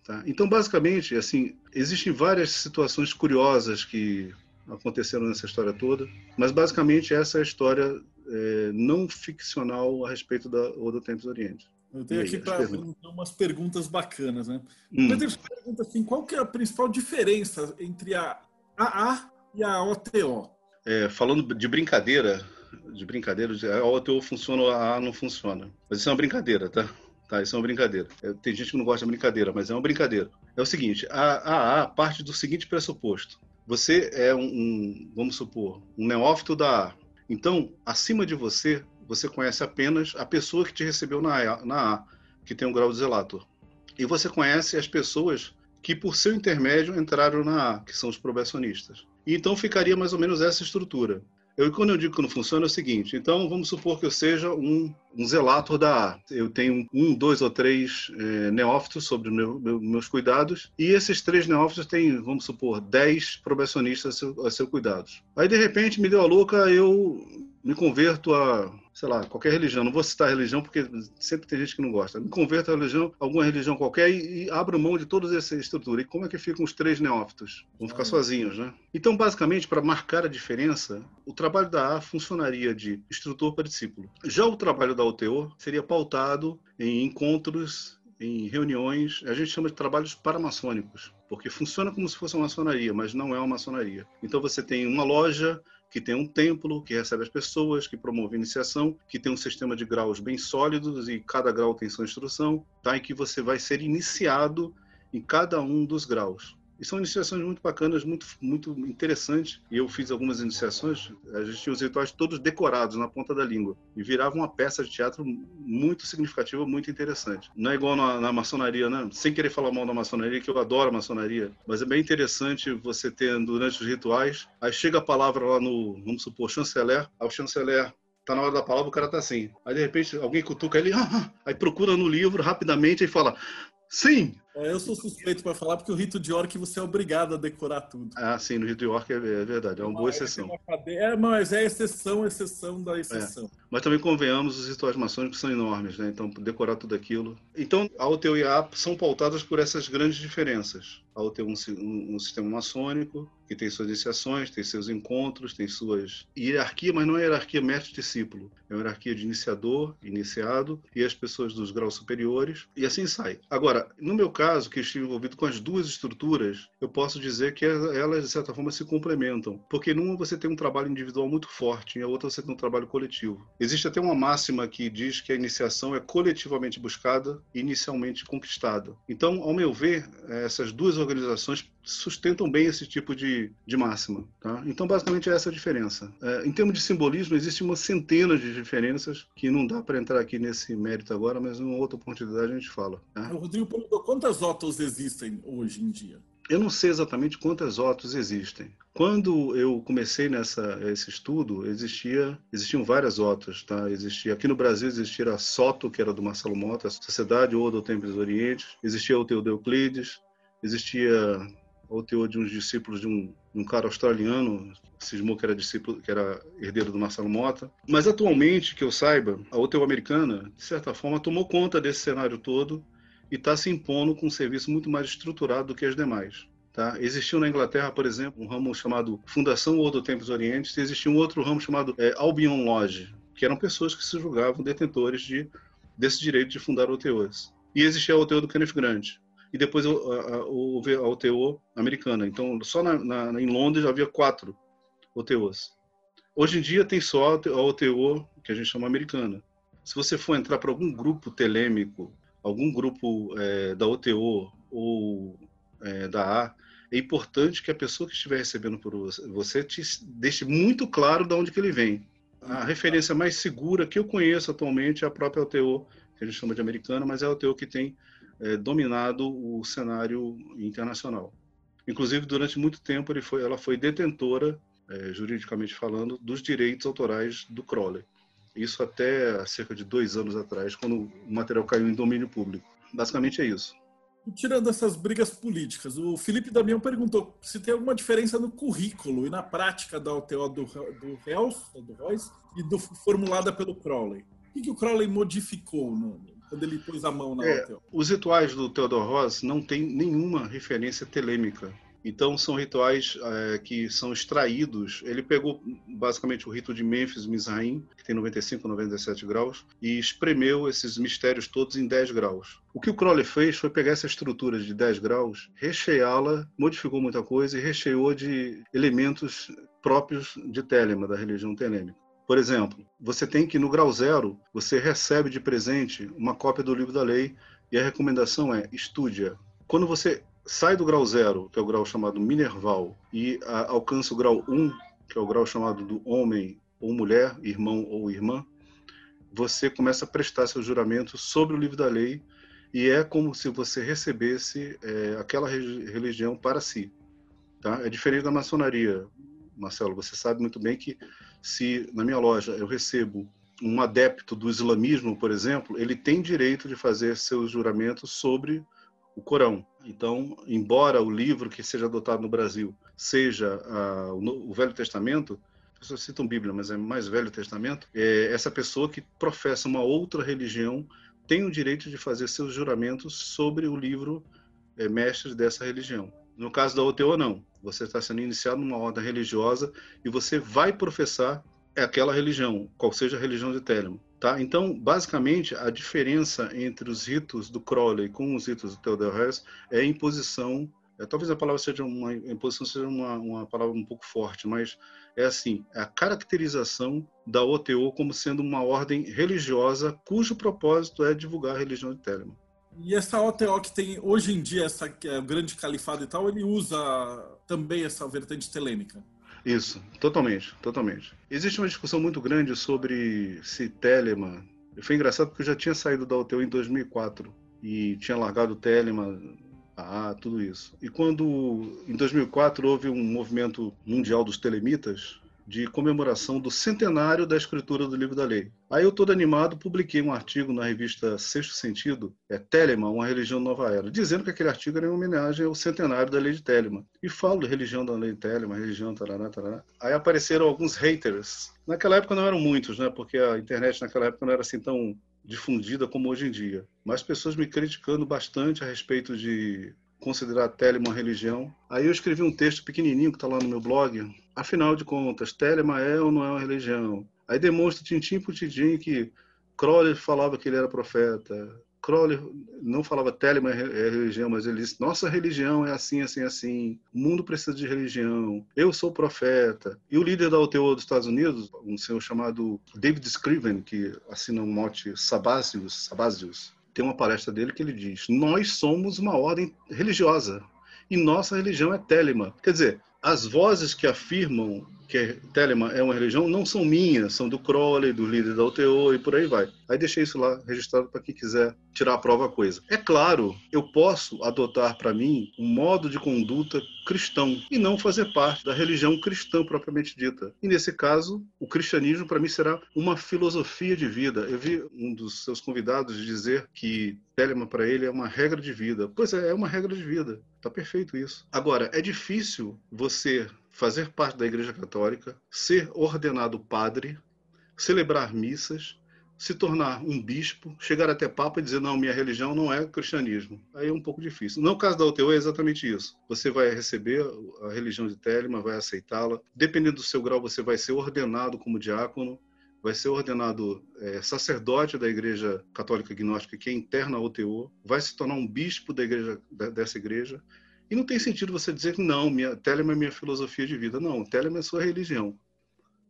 Tá? Então, basicamente, assim, existem várias situações curiosas que aconteceram nessa história toda, mas basicamente essa é a história é, não ficcional a respeito da Odo Tempos Oriente. Eu tenho aqui para umas perguntas bacanas, né? Hum. Mas pergunta assim, qual que é a principal diferença entre a AA e a OTO? É, falando de brincadeira, de brincadeira, a OTO funciona, a A não funciona. Mas isso é uma brincadeira, tá? Tá, isso é uma brincadeira. É, tem gente que não gosta de brincadeira, mas é uma brincadeira. É o seguinte, a AA parte do seguinte pressuposto. Você é um, um, vamos supor, um neófito da A. Então, acima de você, você conhece apenas a pessoa que te recebeu na A, na que tem um grau de zelator. E você conhece as pessoas que, por seu intermédio, entraram na A, que são os probacionistas. E então ficaria mais ou menos essa estrutura. Eu, quando eu digo que não funciona, é o seguinte: então vamos supor que eu seja um, um zelator da A. Eu tenho um, dois ou três é, neófitos sobre meu, meu, meus cuidados, e esses três neófitos têm, vamos supor, dez probacionistas a seu, a seu cuidado. Aí, de repente, me deu a louca, eu me converto a sei lá, qualquer religião, não vou citar religião porque sempre tem gente que não gosta, me converta a religião, alguma religião qualquer e, e abro mão de toda essa estrutura. E como é que ficam os três neófitos? Vão ficar sozinhos, né? Então, basicamente, para marcar a diferença, o trabalho da A funcionaria de instrutor para discípulo. Já o trabalho da UTO seria pautado em encontros em reuniões, a gente chama de trabalhos paramaçônicos, porque funciona como se fosse uma maçonaria, mas não é uma maçonaria. Então você tem uma loja que tem um templo, que recebe as pessoas, que promove iniciação, que tem um sistema de graus bem sólidos e cada grau tem sua instrução, tá? E que você vai ser iniciado em cada um dos graus. E são iniciações muito bacanas, muito, muito interessantes. E eu fiz algumas iniciações, a gente tinha os rituais todos decorados na ponta da língua. E virava uma peça de teatro muito significativa, muito interessante. Não é igual na, na maçonaria, né? Sem querer falar mal da maçonaria, que eu adoro a maçonaria. Mas é bem interessante você ter, durante os rituais, aí chega a palavra lá no, vamos supor, chanceler, aí o chanceler tá na hora da palavra, o cara tá assim. Aí de repente alguém cutuca ele, ah, aí procura no livro rapidamente e fala: Sim, eu sou suspeito para falar porque o rito de York você é obrigado a decorar tudo. Ah, sim, no rito de York é, é verdade, é uma boa exceção. É, mas é exceção, exceção da exceção. É. Mas também convenhamos, os rituais maçônicos são enormes, né? Então, decorar tudo aquilo. Então, a OTU e a AP são pautadas por essas grandes diferenças. A OTU é um, um, um sistema maçônico, que tem suas iniciações, tem seus encontros, tem suas hierarquia, mas não é hierarquia mestre-discípulo. É uma hierarquia de iniciador, iniciado, e as pessoas dos graus superiores, e assim sai. Agora, no meu caso, caso que estive envolvido com as duas estruturas, eu posso dizer que elas, de certa forma, se complementam. Porque numa você tem um trabalho individual muito forte, e a outra você tem um trabalho coletivo. Existe até uma máxima que diz que a iniciação é coletivamente buscada e inicialmente conquistada. Então, ao meu ver, essas duas organizações sustentam bem esse tipo de, de máxima. Tá? Então, basicamente, é essa a diferença. É, em termos de simbolismo, existe uma centena de diferenças que não dá para entrar aqui nesse mérito agora, mas em outra oportunidade a gente fala. Tá? Rodrigo perguntou quantas OTOs existem hoje em dia? Eu não sei exatamente quantas OTOs existem. Quando eu comecei nessa esse estudo, existia existiam várias OTOs, tá? Existia aqui no Brasil existia a SOTO, que era do Marcelo Mota, Sociedade ou do Templo dos Orientes, existia o Teo de Euclides, existia o Teo de uns discípulos de um, um cara australiano, cismou que era discípulo, que era herdeiro do Marcelo Mota. Mas atualmente, que eu saiba, a OTEU americana, de certa forma, tomou conta desse cenário todo e está se impondo com um serviço muito mais estruturado do que as demais. Tá? Existiu na Inglaterra, por exemplo, um ramo chamado Fundação World Tempos Orientes, e existia um outro ramo chamado é, Albion Lodge, que eram pessoas que se julgavam detentores de, desse direito de fundar OTOs. E existia a OTO do Kenneth Grant, e depois a, a, a OTO americana. Então, só na, na, em Londres havia quatro OTOs. Hoje em dia tem só a OTO, que a gente chama americana. Se você for entrar para algum grupo telêmico algum grupo é, da OTO ou é, da A, é importante que a pessoa que estiver recebendo por você te deixe muito claro de onde que ele vem. A referência mais segura que eu conheço atualmente é a própria OTO, que a gente chama de americana, mas é a OTO que tem é, dominado o cenário internacional. Inclusive, durante muito tempo, foi, ela foi detentora, é, juridicamente falando, dos direitos autorais do Crowley. Isso até cerca de dois anos atrás, quando o material caiu em domínio público. Basicamente é isso. Tirando essas brigas políticas, o Felipe Damião perguntou se tem alguma diferença no currículo e na prática da OTO do, do do Royce, e do, formulada pelo Crowley. O que, que o Crowley modificou no, quando ele pôs a mão na é? Os rituais do Theodore Ross não têm nenhuma referência telêmica então são rituais é, que são extraídos. Ele pegou basicamente o rito de Memphis Mizraim, que tem 95, 97 graus, e espremeu esses mistérios todos em 10 graus. O que o Crowley fez foi pegar essa estrutura de 10 graus, recheá-la, modificou muita coisa e recheou de elementos próprios de Telema, da religião telêmica. Por exemplo, você tem que no grau zero, você recebe de presente uma cópia do livro da lei e a recomendação é estude-a. Quando você sai do grau zero, que é o grau chamado minerval, e a, alcança o grau um, que é o grau chamado do homem ou mulher, irmão ou irmã, você começa a prestar seu juramento sobre o livro da lei e é como se você recebesse é, aquela religião para si. Tá? É diferente da maçonaria, Marcelo. Você sabe muito bem que se na minha loja eu recebo um adepto do islamismo, por exemplo, ele tem direito de fazer seus juramentos sobre o Corão. Então, embora o livro que seja adotado no Brasil seja uh, o, Velho Testamento, as pessoas citam Bíblia, mas é mais Velho Testamento, é, essa pessoa que professa uma outra religião tem o direito de fazer seus juramentos sobre o livro é, mestre dessa religião. No caso da OTO, não. Você está sendo iniciado numa ordem religiosa e você vai professar aquela religião, qual seja a religião de Telemo. Tá? Então, basicamente, a diferença entre os ritos do Crowley com os ritos do Theodor Hess é a imposição. É, talvez a palavra seja uma imposição seja uma, uma palavra um pouco forte, mas é assim, a caracterização da OTO como sendo uma ordem religiosa cujo propósito é divulgar a religião de Telemann. E essa OTO que tem hoje em dia, essa é, grande califado e tal, ele usa também essa vertente telêmica. Isso, totalmente, totalmente. Existe uma discussão muito grande sobre se Telemann. Foi engraçado porque eu já tinha saído da OTO em 2004 e tinha largado o Telemann, ah, tudo isso. E quando em 2004 houve um movimento mundial dos telemitas, de comemoração do centenário da escritura do Livro da Lei. Aí eu, todo animado, publiquei um artigo na revista Sexto Sentido, é Telemann, uma religião nova era, dizendo que aquele artigo era em homenagem ao centenário da lei de Telemann. E falo de religião da lei de religião, tarará, tarará. Aí apareceram alguns haters. Naquela época não eram muitos, né? Porque a internet naquela época não era assim tão difundida como hoje em dia. Mas pessoas me criticando bastante a respeito de considerar Telemann religião. Aí eu escrevi um texto pequenininho que está lá no meu blog. Afinal de contas, Telemann é ou não é uma religião? Aí demonstra tintim por tintim que Crowley falava que ele era profeta. Crowley não falava Telemann é religião, mas ele disse: nossa religião é assim, assim, assim. O mundo precisa de religião. Eu sou profeta. E o líder da UTO dos Estados Unidos, um senhor chamado David Scriven, que assina um mote Sabasius tem uma palestra dele que ele diz: Nós somos uma ordem religiosa e nossa religião é Telema. Quer dizer, as vozes que afirmam que Telemann é uma religião não são minhas, são do Crowley, do líder da UTO e por aí vai. Aí deixei isso lá registrado para quem quiser tirar a prova coisa. É claro, eu posso adotar para mim um modo de conduta cristão e não fazer parte da religião cristã propriamente dita. E nesse caso, o cristianismo para mim será uma filosofia de vida. Eu vi um dos seus convidados dizer que Telemann para ele é uma regra de vida. Pois é, é uma regra de vida. Tá perfeito isso. Agora, é difícil você fazer parte da Igreja Católica, ser ordenado padre, celebrar missas, se tornar um bispo, chegar até papa e dizer não, minha religião não é cristianismo. Aí é um pouco difícil. No caso da UTO é exatamente isso. Você vai receber a religião de Telema, vai aceitá-la. Dependendo do seu grau, você vai ser ordenado como diácono, vai ser ordenado é, sacerdote da Igreja Católica Gnóstica, que é interna à UTO, vai se tornar um bispo da igreja, dessa igreja e não tem sentido você dizer que não, minha, Telemann é minha filosofia de vida. Não, Telemann é sua religião.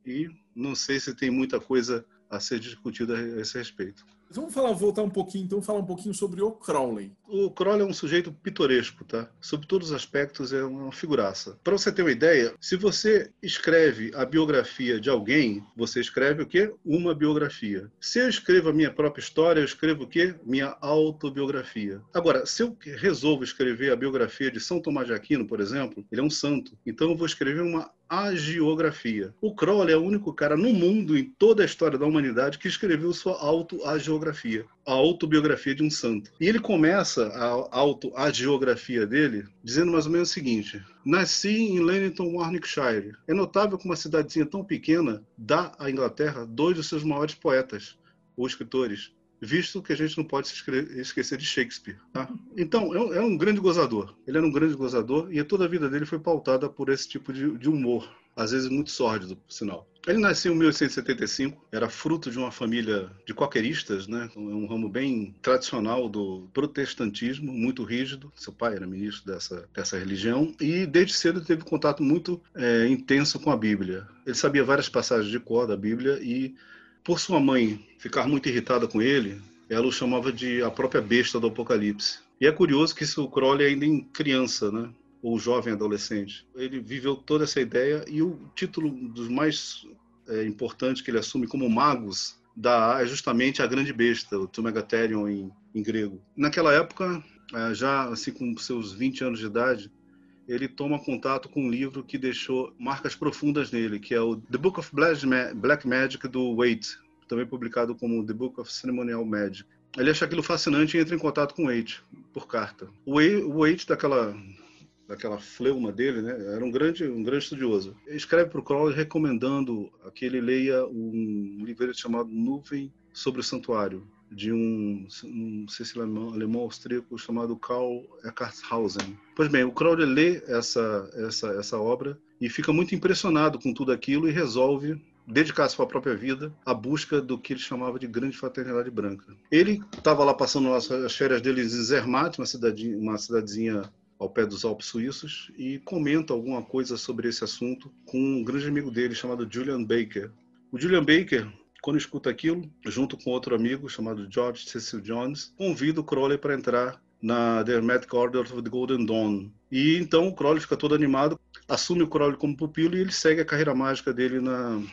E não sei se tem muita coisa a ser discutida a esse respeito. Vamos falar, voltar um pouquinho, então, falar um pouquinho sobre o Crowley. O Crowley é um sujeito pitoresco, tá? Sob todos os aspectos é uma figuraça. Para você ter uma ideia, se você escreve a biografia de alguém, você escreve o quê? Uma biografia. Se eu escrevo a minha própria história, eu escrevo o quê? Minha autobiografia. Agora, se eu resolvo escrever a biografia de São Tomás de Aquino, por exemplo, ele é um santo. Então eu vou escrever uma agiografia. O Crowley é o único cara no mundo, em toda a história da humanidade, que escreveu sua autoagiografia, a autobiografia de um santo. E ele começa a autoagiografia dele dizendo mais ou menos o seguinte: Nasci em Leamington, Warwickshire. É notável que uma cidadezinha tão pequena dá à Inglaterra dois dos seus maiores poetas ou escritores, visto que a gente não pode esquecer de Shakespeare. Tá? Então, é um, é um, grande gozador. Ele era um grande gozador e toda a vida dele foi pautada por esse tipo de, de humor. às vezes muito sórdido, por sinal. Ele nasceu em 1875, era fruto de uma família de quaqueristas, né? um ramo bem tradicional do protestantismo, muito rígido. Seu pai era ministro dessa, dessa religião e desde cedo teve contato muito é, intenso com a Bíblia. Ele sabia várias passagens de cor da Bíblia e, por sua mãe ficar muito irritada com ele, ela o chamava de a própria besta do Apocalipse. E é curioso que isso o Crowley ainda em criança, né? ou jovem adolescente. Ele viveu toda essa ideia e o título dos mais é, importantes que ele assume como magos da é justamente a grande besta, o Tumegatherion em, em grego. Naquela época, é, já assim com seus 20 anos de idade, ele toma contato com um livro que deixou marcas profundas nele, que é o The Book of Black Magic do Waite, também publicado como The Book of Ceremonial Magic. Ele acha aquilo fascinante e entra em contato com Waite por carta. O Waite, daquela daquela fleuma dele, né? Era um grande, um grande estudioso. Ele escreve para o Crowley recomendando que ele leia um livro chamado Nuvem sobre o Santuário, de um, um sei se alemão, alemão austríaco chamado Karl Eckartshausen. Pois bem, o Crowley lê essa, essa, essa obra e fica muito impressionado com tudo aquilo e resolve dedicar sua própria vida à busca do que ele chamava de grande fraternidade branca. Ele estava lá passando as férias dele em Zermatt, uma, cidadinha, uma cidadezinha ao pé dos Alpes suíços e comenta alguma coisa sobre esse assunto com um grande amigo dele chamado Julian Baker. O Julian Baker, quando escuta aquilo, junto com outro amigo chamado George Cecil Jones, convida o Crowley para entrar na The Hermetic Order of the Golden Dawn. E então o Crowley fica todo animado, assume o Crowley como pupilo e ele segue a carreira mágica dele na,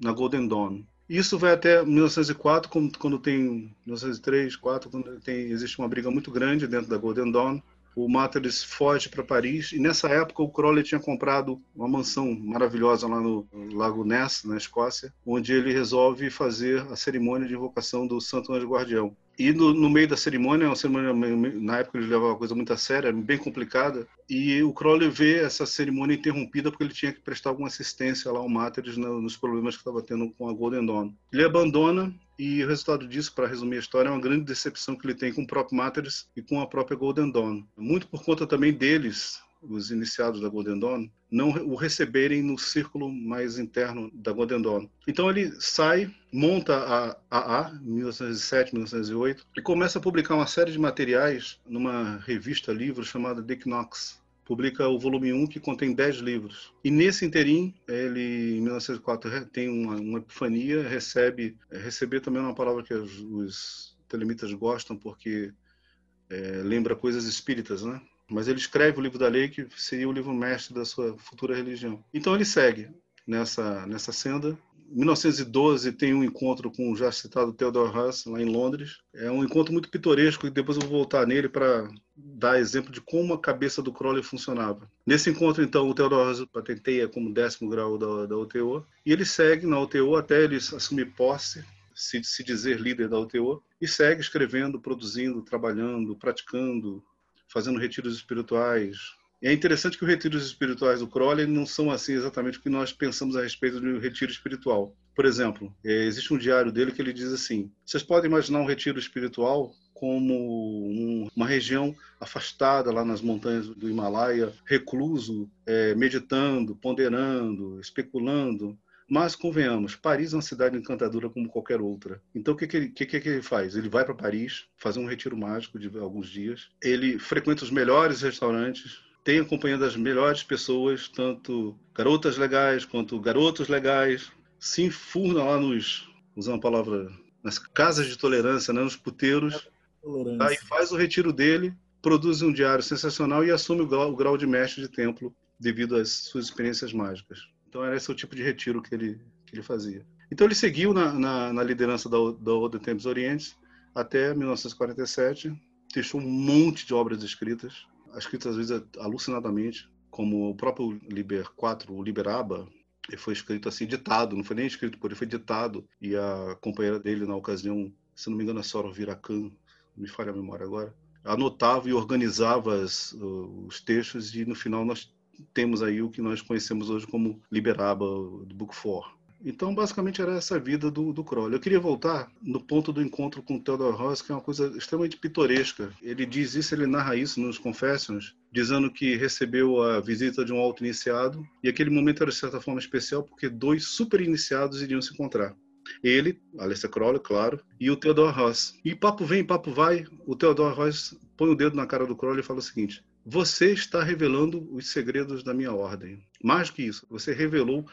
na Golden Dawn. Isso vai até 1904, quando tem 1903, 4, quando tem existe uma briga muito grande dentro da Golden Dawn o Matheus foge para Paris e nessa época o Crowley tinha comprado uma mansão maravilhosa lá no Lago Ness, na Escócia, onde ele resolve fazer a cerimônia de invocação do Santo Anjo Guardião. E no, no, meio da cerimônia, uma cerimônia, na época ele levava uma coisa muito a séria, bem complicada, e o Crowley vê essa cerimônia interrompida porque ele tinha que prestar alguma assistência lá ao Máteres nos problemas que estava tendo com a Golden Dawn. Ele abandona e o resultado disso, para resumir a história, é uma grande decepção que ele tem com o próprio Máteres e com a própria Golden Dawn. Muito por conta também deles, os iniciados da Golden Dawn, não o receberem no círculo mais interno da Golden Dawn. Então ele sai, monta a AA, 1907, 1908, e começa a publicar uma série de materiais numa revista livro chamada Dick Knox. Publica o volume 1, que contém 10 livros. E nesse interim, ele, em 1904, tem uma, uma epifania, recebe, receber também uma palavra que os, os telemitas gostam, porque é, lembra coisas espíritas, né? mas ele escreve o livro da lei que seria o livro mestre da sua futura religião. Então ele segue nessa nessa senda. Em 1912 tem um encontro com o já citado Theodore Huss lá em Londres. É um encontro muito pitoresco e depois eu vou voltar nele para dar exemplo de como a cabeça do Crowley funcionava. Nesse encontro, então, o Theodore Huss patenteia como décimo grau da, da UTO e ele segue na UTO até ele assumir posse se, se dizer líder da UTO, e segue escrevendo, produzindo, trabalhando, praticando, fazendo retiros espirituais. E é interessante que os retiros espirituais do Crowley não são assim exatamente o que nós pensamos a respeito um retiro espiritual. Por exemplo, é, existe um diário dele que ele diz assim: vocês podem imaginar um retiro espiritual como um, uma região afastada lá nas montanhas do Himalaia, recluso, é, meditando, ponderando, especulando, mas convenhamos, Paris é uma cidade encantadora como qualquer outra. Então o que, que, ele, que, que ele faz? Ele vai para Paris, fazer um retiro mágico de alguns dias. Ele frequenta os melhores restaurantes, tem a companhia das melhores pessoas, tanto garotas legais quanto garotos legais. Se enfurna lá nos, usando a palavra, nas casas de tolerância, né, nos puteiros. Aí faz o retiro dele, produz um diário sensacional e assume o grau, o grau de mestre de templo devido às suas experiências mágicas. Então era esse o tipo de retiro que ele, que ele fazia. Então ele seguiu na, na, na liderança da, da Ordem Tempos Orientes até 1947, deixou um monte de obras escritas, escritas às vezes alucinadamente, como o próprio Liber 4, o Liberaba, ele foi escrito assim, ditado, não foi nem escrito por ele, foi ditado, e a companheira dele na ocasião, se não me engano, a Sora Viracan, me falha a memória agora, anotava e organizava as, os textos e no final nós temos aí o que nós conhecemos hoje como Liberaba, do Book 4. Então, basicamente, era essa vida do, do Crowley. Eu queria voltar no ponto do encontro com o Theodore Ross, que é uma coisa extremamente pitoresca. Ele diz isso, ele narra isso nos Confessions, dizendo que recebeu a visita de um alto iniciado, e aquele momento era de certa forma especial porque dois super iniciados iriam se encontrar. Ele, Aleister Crowley, claro, e o Theodore Ross. E papo vem, papo vai, o Theodore Ross põe o dedo na cara do Crowley e fala o seguinte: você está revelando os segredos da minha ordem. Mais que isso, você revelou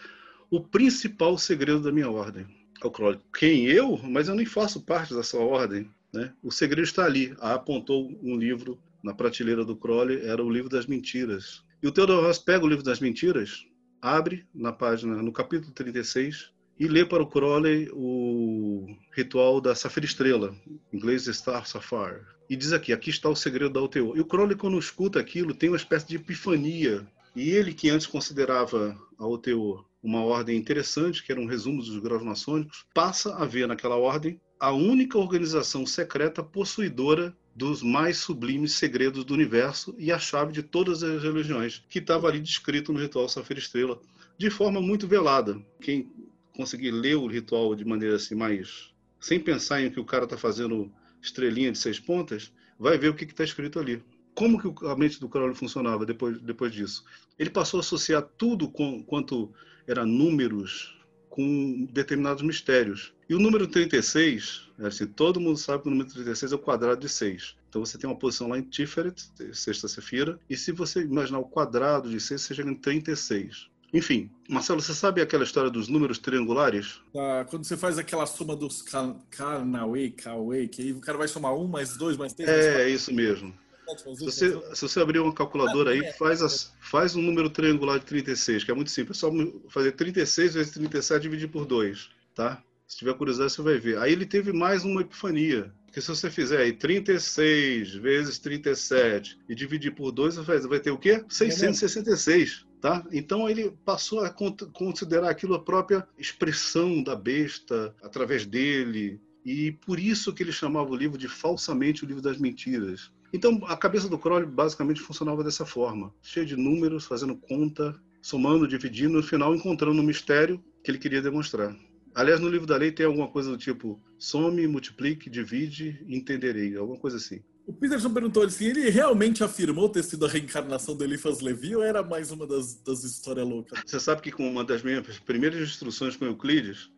o principal segredo da minha ordem. O Crowley, quem eu? Mas eu nem faço parte dessa ordem. Né? O segredo está ali. Ah, apontou um livro na prateleira do Crowley, era o livro das mentiras. E o Theodore Ross pega o livro das mentiras, abre na página, no capítulo 36, e lê para o Crowley o ritual da Safira Estrela, em inglês Star Sapphire. E diz aqui, aqui está o segredo da UTO. E o Crowley, quando escuta aquilo, tem uma espécie de epifania. E ele, que antes considerava a UTO uma ordem interessante, que era um resumo dos graus maçônicos, passa a ver naquela ordem a única organização secreta possuidora dos mais sublimes segredos do universo e a chave de todas as religiões, que estava ali descrito no ritual Safira Estrela, de forma muito velada. Quem conseguir ler o ritual de maneira assim mais sem pensar em que o cara está fazendo estrelinha de seis pontas, vai ver o que está escrito ali. Como que a mente do Crowley funcionava depois, depois disso? Ele passou a associar tudo com, quanto era números com determinados mistérios. E o número 36, assim, todo mundo sabe que o número 36 é o quadrado de 6. Então você tem uma posição lá em Tiferet, sexta sefira, e se você imaginar o quadrado de 6, você chega em 36. Enfim, Marcelo, você sabe aquela história dos números triangulares? Ah, quando você faz aquela soma dos Karnawe, Kawe, que aí o cara vai somar um mais dois mais três. É, é isso mesmo. Se você, se você abrir uma calculadora aí, faz, as, faz um número triangular de 36, que é muito simples. É só fazer 36 vezes 37 e dividir por 2, tá? Se tiver curiosidade, você vai ver. Aí ele teve mais uma epifania. Porque se você fizer aí 36 vezes 37 e dividir por 2, você vai ter o quê? 666. Tá? Então ele passou a considerar aquilo a própria expressão da besta através dele, e por isso que ele chamava o livro de falsamente o livro das mentiras. Então a cabeça do Crowley basicamente funcionava dessa forma, cheio de números, fazendo conta, somando, dividindo, no final encontrando um mistério que ele queria demonstrar. Aliás, no livro da lei tem alguma coisa do tipo some, multiplique, divide, entenderei, alguma coisa assim. O Peterson perguntou se ele realmente afirmou ter sido a reencarnação do Eliphas Levi ou era mais uma das, das histórias loucas? Você sabe que com uma das minhas primeiras instruções com Euclides,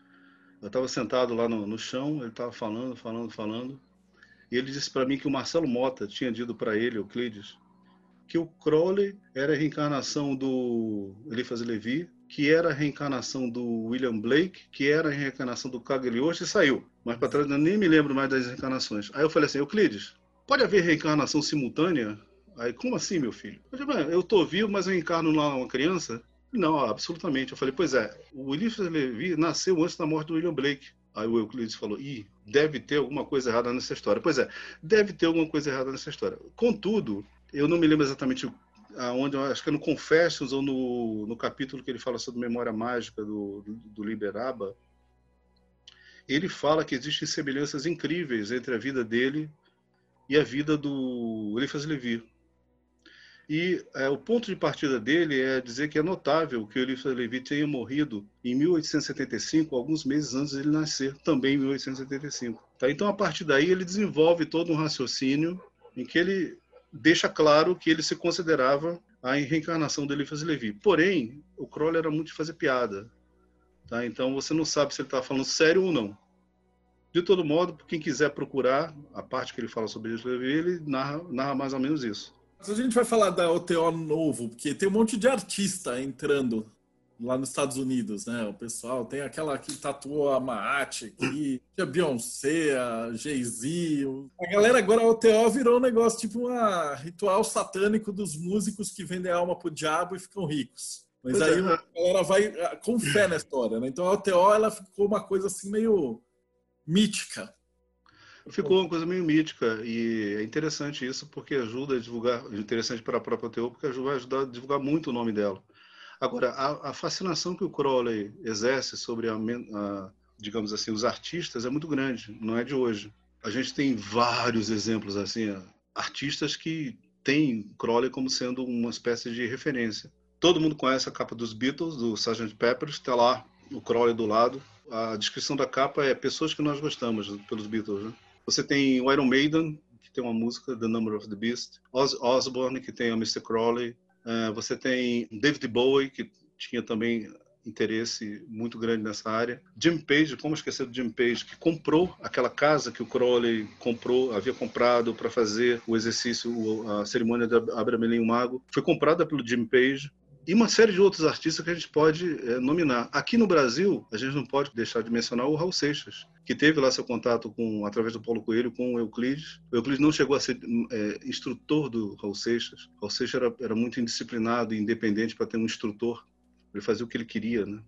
eu estava sentado lá no, no chão, ele estava falando, falando, falando, e ele disse para mim que o Marcelo Mota tinha dito para ele, Euclides, que o Crowley era a reencarnação do Eliphas Levi, que era a reencarnação do William Blake, que era a reencarnação do Cagliostro e saiu. Mas para trás eu nem me lembro mais das reencarnações. Aí eu falei assim, Euclides, Pode haver reencarnação simultânea? Aí, como assim, meu filho? Eu estou vivo, mas eu encarno lá uma criança? Não, absolutamente. Eu falei, pois é, o William Levy nasceu antes da morte do William Blake. Aí o Euclides falou, ih, deve ter alguma coisa errada nessa história. Pois é, deve ter alguma coisa errada nessa história. Contudo, eu não me lembro exatamente aonde, acho que é no Confessions ou no, no capítulo que ele fala sobre memória mágica do, do, Liberaba, ele fala que existem semelhanças incríveis entre a vida dele e a vida do Eliphas Levi. E é, o ponto de partida dele é dizer que é notável que Eliphas Levi tenha morrido em 1875, alguns meses antes de ele nascer, também em 1875. Tá? Então, a partir daí, ele desenvolve todo um raciocínio em que ele deixa claro que ele se considerava a reencarnação do Eliphas Levi. Porém, o Crowley era muito de fazer piada. Tá? Então, você não sabe se ele está falando sério ou não. De todo modo, quem quiser procurar a parte que ele fala sobre isso, ele narra, narra mais ou menos isso. A gente vai falar da OTO novo, porque tem um monte de artista entrando lá nos Estados Unidos, né? O pessoal tem aquela que tatuou a Maat aqui, a Beyoncé, a Jay-Z. A galera agora, a OTO virou um negócio tipo um ritual satânico dos músicos que vendem a alma pro diabo e ficam ricos. Mas pois aí é. a galera vai ah, com fé na história, né? Então a OTO ela ficou uma coisa assim meio mítica. Ficou uma coisa meio mítica e é interessante isso porque ajuda a divulgar, interessante para a própria Teô, porque vai ajudar a divulgar muito o nome dela. Agora, a, a fascinação que o Crowley exerce sobre, a, a, digamos assim, os artistas é muito grande, não é de hoje. A gente tem vários exemplos assim, artistas que têm Crowley como sendo uma espécie de referência. Todo mundo conhece a capa dos Beatles, do Sgt. Pepper, está lá o Crowley do lado. A descrição da capa é pessoas que nós gostamos pelos Beatles. Né? Você tem o Iron Maiden, que tem uma música, The Number of the Beast. Oz Osborne, que tem o Mr. Crowley. Uh, você tem David Bowie, que tinha também interesse muito grande nessa área. Jim Page, como esquecer do Jim Page, que comprou aquela casa que o Crowley comprou, havia comprado para fazer o exercício, a cerimônia de Abramelin Mago, foi comprada pelo Jim Page e uma série de outros artistas que a gente pode é, nominar. Aqui no Brasil, a gente não pode deixar de mencionar o Raul Seixas, que teve lá seu contato com, através do Paulo Coelho com o Euclides. O Euclides não chegou a ser é, instrutor do Raul Seixas. O Raul Seixas era, era muito indisciplinado e independente para ter um instrutor. Ele fazia o que ele queria, né?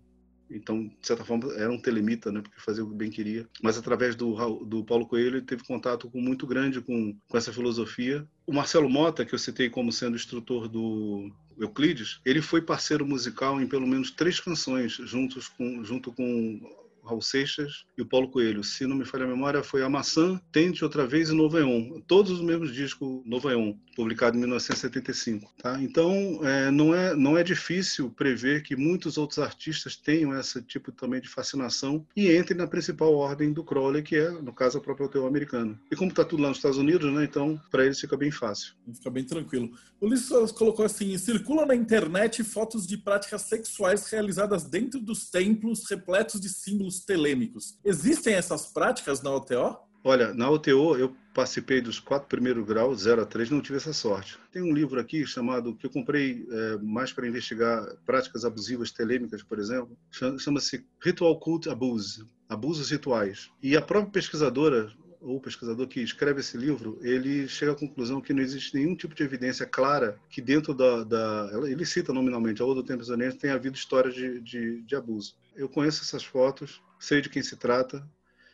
Então, de certa forma, era um telemita, né? Porque fazia o que bem queria. Mas através do, do Paulo Coelho, ele teve contato com, muito grande com, com essa filosofia. O Marcelo Mota, que eu citei como sendo instrutor do Euclides, ele foi parceiro musical em pelo menos três canções, juntos com, junto com Raul Seixas e o Paulo Coelho. Se não me falha a memória, foi A Maçã, Tente Outra Vez e Noveon. Todos os mesmos discos Noveon, publicado em 1975. Tá? Então, é, não, é, não é difícil prever que muitos outros artistas tenham esse tipo também de fascinação e entrem na principal ordem do Crowley, que é, no caso, a própria hotel americana. E como está tudo lá nos Estados Unidos, né, então, para eles fica bem fácil. Fica bem tranquilo. O Ulisses colocou assim, circulam na internet fotos de práticas sexuais realizadas dentro dos templos repletos de símbolos telêmicos. Existem essas práticas na OTO? Olha, na OTO eu participei dos quatro primeiros graus, 0 a 3, não tive essa sorte. Tem um livro aqui chamado, que eu comprei é, mais para investigar práticas abusivas telêmicas, por exemplo, chama-se Ritual Cult Abuse, Abusos Rituais. E a própria pesquisadora, ou pesquisador que escreve esse livro, ele chega à conclusão que não existe nenhum tipo de evidência clara que dentro da... da ele cita nominalmente, a Odo Tempos tenha havido história de, de, de abuso. Eu conheço essas fotos, sei de quem se trata,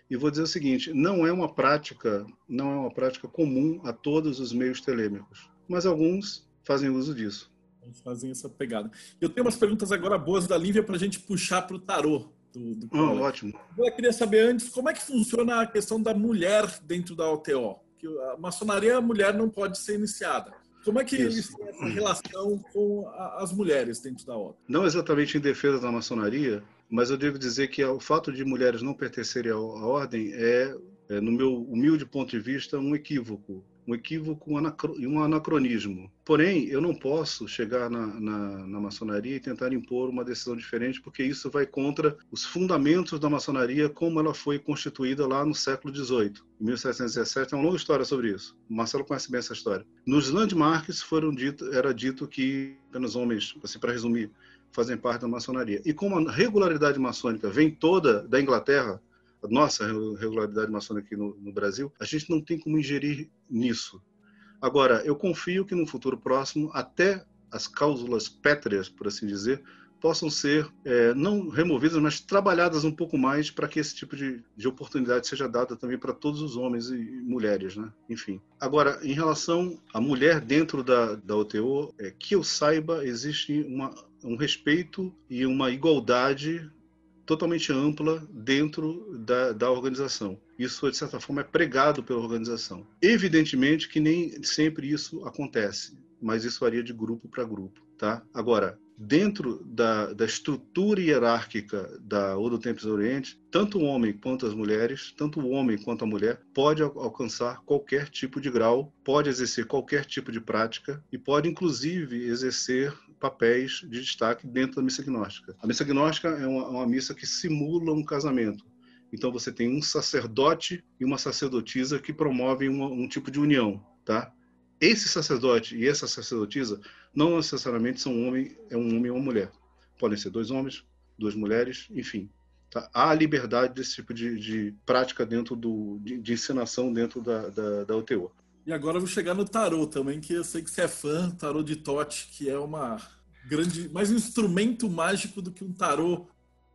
e vou dizer o seguinte: não é uma prática, não é uma prática comum a todos os meios telêmicos, mas alguns fazem uso disso. Fazem essa pegada. Eu tenho umas perguntas agora boas da Lívia para a gente puxar para o tarô. Do, do oh, ótimo. Eu queria saber antes como é que funciona a questão da mulher dentro da OTO. Que a maçonaria, a mulher não pode ser iniciada. Como é que Isso. têm essa relação com a, as mulheres dentro da OTO? Não exatamente em defesa da maçonaria, mas eu devo dizer que o fato de mulheres não pertencerem à ordem é, é no meu humilde ponto de vista, um equívoco um equívoco e um anacronismo. Porém, eu não posso chegar na, na, na, maçonaria e tentar impor uma decisão diferente, porque isso vai contra os fundamentos da maçonaria como ela foi constituída lá no século XVIII. Em 1717 é uma longa história sobre isso. O Marcelo conhece bem essa história. Nos landmarks foram dito, era dito que apenas homens, assim para resumir, fazem parte da maçonaria. E como a regularidade maçônica vem toda da Inglaterra, a nossa regularidade maçônica aqui no, no Brasil, a gente não tem como ingerir nisso. Agora, eu confio que no futuro próximo, até as cláusulas pétreas, por assim dizer, possam ser é, não removidas, mas trabalhadas um pouco mais para que esse tipo de, de oportunidade seja dada também para todos os homens e mulheres, né? Enfim. Agora, em relação à mulher dentro da, da OTO, é, que eu saiba, existe uma, um respeito e uma igualdade totalmente ampla dentro da, da organização. Isso, de certa forma, é pregado pela organização. Evidentemente que nem sempre isso acontece, mas isso varia de grupo para grupo. Tá? Agora, dentro da, da estrutura hierárquica da Odo Tempos Oriente, tanto o homem quanto as mulheres, tanto o homem quanto a mulher, pode alcançar qualquer tipo de grau, pode exercer qualquer tipo de prática e pode, inclusive, exercer papéis de destaque dentro da missa gnóstica. A missa gnóstica é uma, uma missa que simula um casamento. Então você tem um sacerdote e uma sacerdotisa que promovem um tipo de união, tá? Esse sacerdote e essa sacerdotisa não necessariamente são um homem, é um homem ou uma mulher. Podem ser dois homens, duas mulheres, enfim. Tá? Há liberdade desse tipo de, de prática dentro do, de, de ensinação dentro da, da, da. E agora eu vou chegar no tarô também, que eu sei que você é fã, tarô de Tote, que é uma grande, mais um instrumento mágico do que um tarô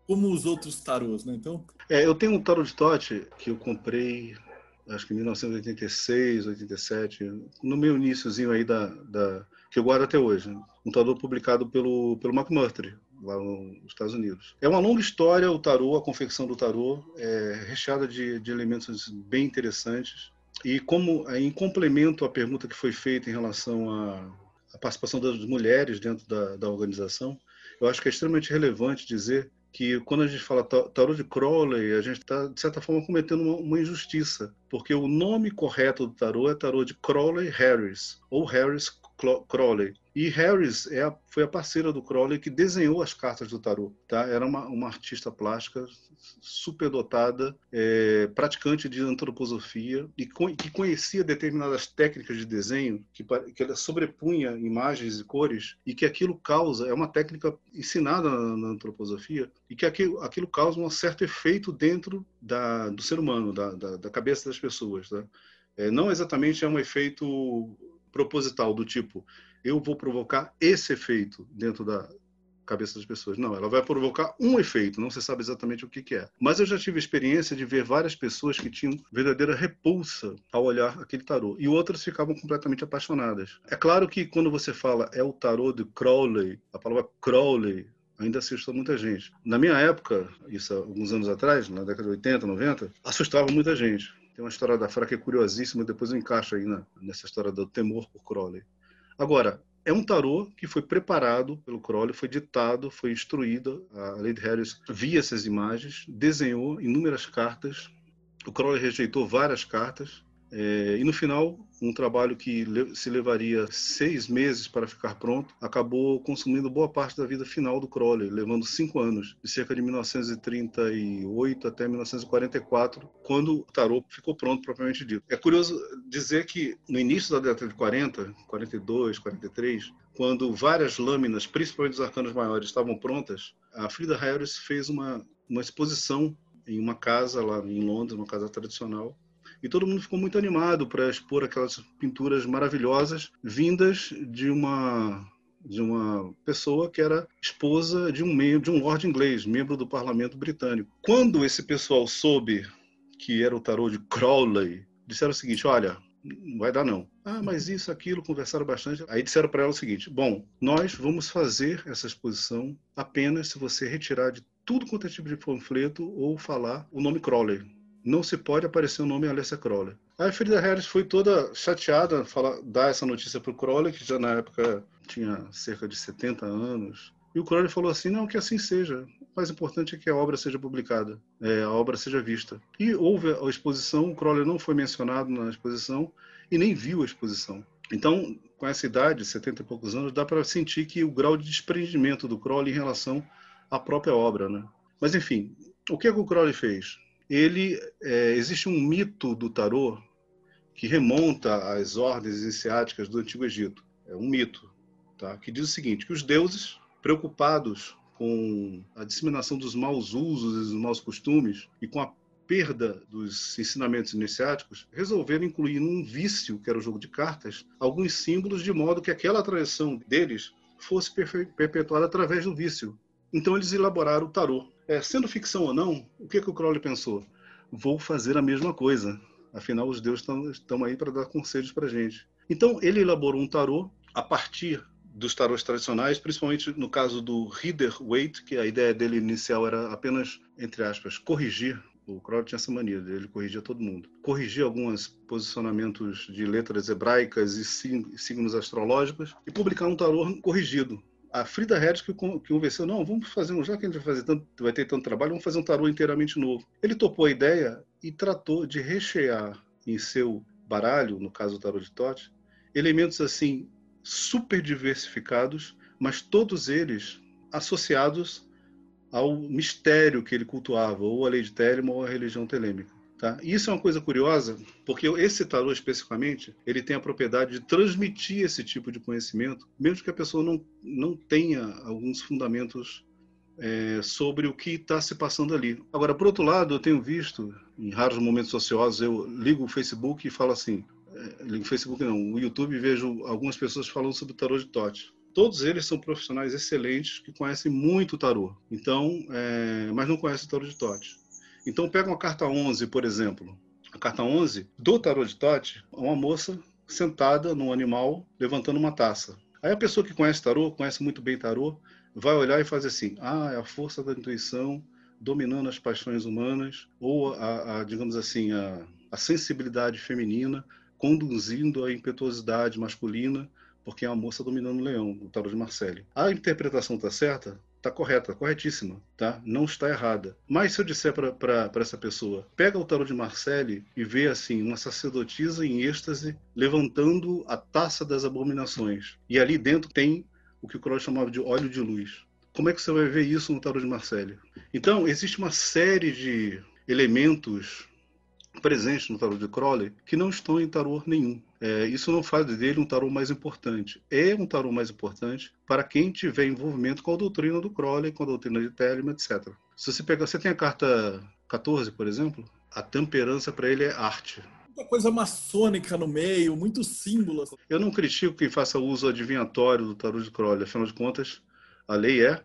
como os outros tarôs, né? Então, é, eu tenho um tarô de Tote que eu comprei acho que em 1986, 87, no meu iníciozinho aí da, da que eu guardo até hoje, né? um tarô publicado pelo pelo McMurtry, lá nos Estados Unidos. É uma longa história o tarô, a confecção do tarô, é recheada de, de elementos bem interessantes. E como em complemento à pergunta que foi feita em relação à, à participação das mulheres dentro da, da organização, eu acho que é extremamente relevante dizer que quando a gente fala tarô de Crowley, a gente está, de certa forma, cometendo uma, uma, injustiça, porque o nome correto do tarô é tarô de Crowley Harris, ou Harris Crowley. E Harris é a, foi a parceira do Crowley que desenhou as cartas do tarô. Tá? Era uma, uma artista plástica superdotada, é, praticante de antroposofia e co que conhecia determinadas técnicas de desenho que, que ela sobrepunha imagens e cores e que aquilo causa é uma técnica ensinada na, na antroposofia e que aquilo, aquilo causa um certo efeito dentro da, do ser humano, da, da, da cabeça das pessoas. Tá? É, não exatamente é um efeito proposital do tipo eu vou provocar esse efeito dentro da cabeça das pessoas. Não, ela vai provocar um efeito, não se sabe exatamente o que, que é. Mas eu já tive experiência de ver várias pessoas que tinham verdadeira repulsa ao olhar aquele tarô e outras ficavam completamente apaixonadas. É claro que quando você fala é o tarô de Crowley, a palavra Crowley ainda assustou muita gente. Na minha época, isso alguns anos atrás, na década de 80, 90, assustava muita gente. Tem uma história da Fra que é curiosíssima, depois eu encaixo aí na, nessa história do temor por Crowley. Agora, é um tarô que foi preparado pelo Crowley, foi ditado, foi instruído. A Lady Harris via essas imagens, desenhou inúmeras cartas. O Crowley rejeitou várias cartas é, e no final, um trabalho que se levaria seis meses para ficar pronto, acabou consumindo boa parte da vida final do Crowley, levando cinco anos, de cerca de 1938 até 1944, quando o tarô ficou pronto, propriamente dito. É curioso dizer que no início da década de 40, 42, 43, quando várias lâminas, principalmente dos arcanos maiores, estavam prontas, a Frida Harris fez uma, uma exposição em uma casa lá em Londres, uma casa tradicional, e todo mundo ficou muito animado para expor aquelas pinturas maravilhosas vindas de uma de uma pessoa que era esposa de um membro de um lord inglês, membro do parlamento britânico. Quando esse pessoal soube que era o tarô de Crowley, disseram o seguinte: olha, não vai dar não. Ah, mas isso, aquilo, conversaram bastante. Aí disseram para ela o seguinte: bom, nós vamos fazer essa exposição apenas se você retirar de tudo quanto é tipo de panfleto ou falar o nome Crowley não se pode aparecer o nome Alessia Crowley. Aí a Frida Harris foi toda chateada falar, dar essa notícia para o Crowley, que já na época tinha cerca de 70 anos. E o Crowley falou assim: não, que assim seja. O mais importante é que a obra seja publicada, é, a obra seja vista. E houve a exposição, o Crowley não foi mencionado na exposição e nem viu a exposição. Então, com essa idade, 70 e poucos anos, dá para sentir que o grau de desprendimento do Crowley em relação à própria obra. Né? Mas, enfim, o que, é que o Crowley fez? Ele é, existe um mito do tarô que remonta às ordens iniciáticas do Antigo Egito. É um mito, tá? Que diz o seguinte: que os deuses, preocupados com a disseminação dos maus usos e dos maus costumes e com a perda dos ensinamentos iniciáticos, resolveram incluir num vício, que era o jogo de cartas, alguns símbolos de modo que aquela tradição deles fosse perpetuada através do vício. Então eles elaboraram o tarô. É, sendo ficção ou não, o que, que o Crowley pensou? Vou fazer a mesma coisa. Afinal, os deuses estão aí para dar conselhos para gente. Então, ele elaborou um tarô a partir dos tarôs tradicionais, principalmente no caso do Rider-Waite, que a ideia dele inicial era apenas, entre aspas, corrigir. O Crowley tinha essa mania, ele corrigia todo mundo. Corrigir alguns posicionamentos de letras hebraicas e signos astrológicos e publicar um tarô corrigido, a Frida Harris que, convenceu, não, vamos fazer, já que a gente vai, fazer tanto, vai ter tanto trabalho, vamos fazer um tarô inteiramente novo. Ele topou a ideia e tratou de rechear em seu baralho, no caso do tarô de Tote, elementos assim super diversificados, mas todos eles associados ao mistério que ele cultuava, ou a lei de Telema ou a religião telêmica. Tá? Isso é uma coisa curiosa, porque esse tarô especificamente, ele tem a propriedade de transmitir esse tipo de conhecimento, mesmo que a pessoa não, não tenha alguns fundamentos é, sobre o que está se passando ali. Agora, por outro lado, eu tenho visto, em raros momentos ociosos, eu ligo o Facebook e falo assim, é, ligo o Facebook não, o YouTube vejo algumas pessoas falando sobre o tarô de Tote. Todos eles são profissionais excelentes que conhecem muito o tarô, então, é, mas não conhecem o tarô de Tote. Então pega uma carta 11, por exemplo. A carta 11 do tarot de Tote é uma moça sentada num animal levantando uma taça. Aí a pessoa que conhece tarô, conhece muito bem tarô, vai olhar e fazer assim: ah, é a força da intuição dominando as paixões humanas, ou a, a digamos assim, a, a sensibilidade feminina conduzindo a impetuosidade masculina, porque é uma moça dominando o leão, o tarô de Marcelli. A interpretação está certa? Está correta, corretíssima, tá? Não está errada. Mas se eu disser para essa pessoa, pega o tarô de Marcelli e vê assim uma sacerdotisa em êxtase levantando a taça das abominações, e ali dentro tem o que o Crowley chamava de óleo de luz. Como é que você vai ver isso no tarô de Marcelli? Então, existe uma série de elementos presentes no tarô de Crowley que não estão em tarô nenhum. É, isso não faz dele um tarô mais importante. É um tarô mais importante para quem tiver envolvimento com a doutrina do Crowley, com a doutrina de Telemann, etc. Se você pegar, você tem a carta 14, por exemplo, a temperança para ele é arte. Muita coisa maçônica no meio, muitos símbolos. Eu não critico quem faça uso adivinhatório do tarô de Crowley, afinal de contas, a lei é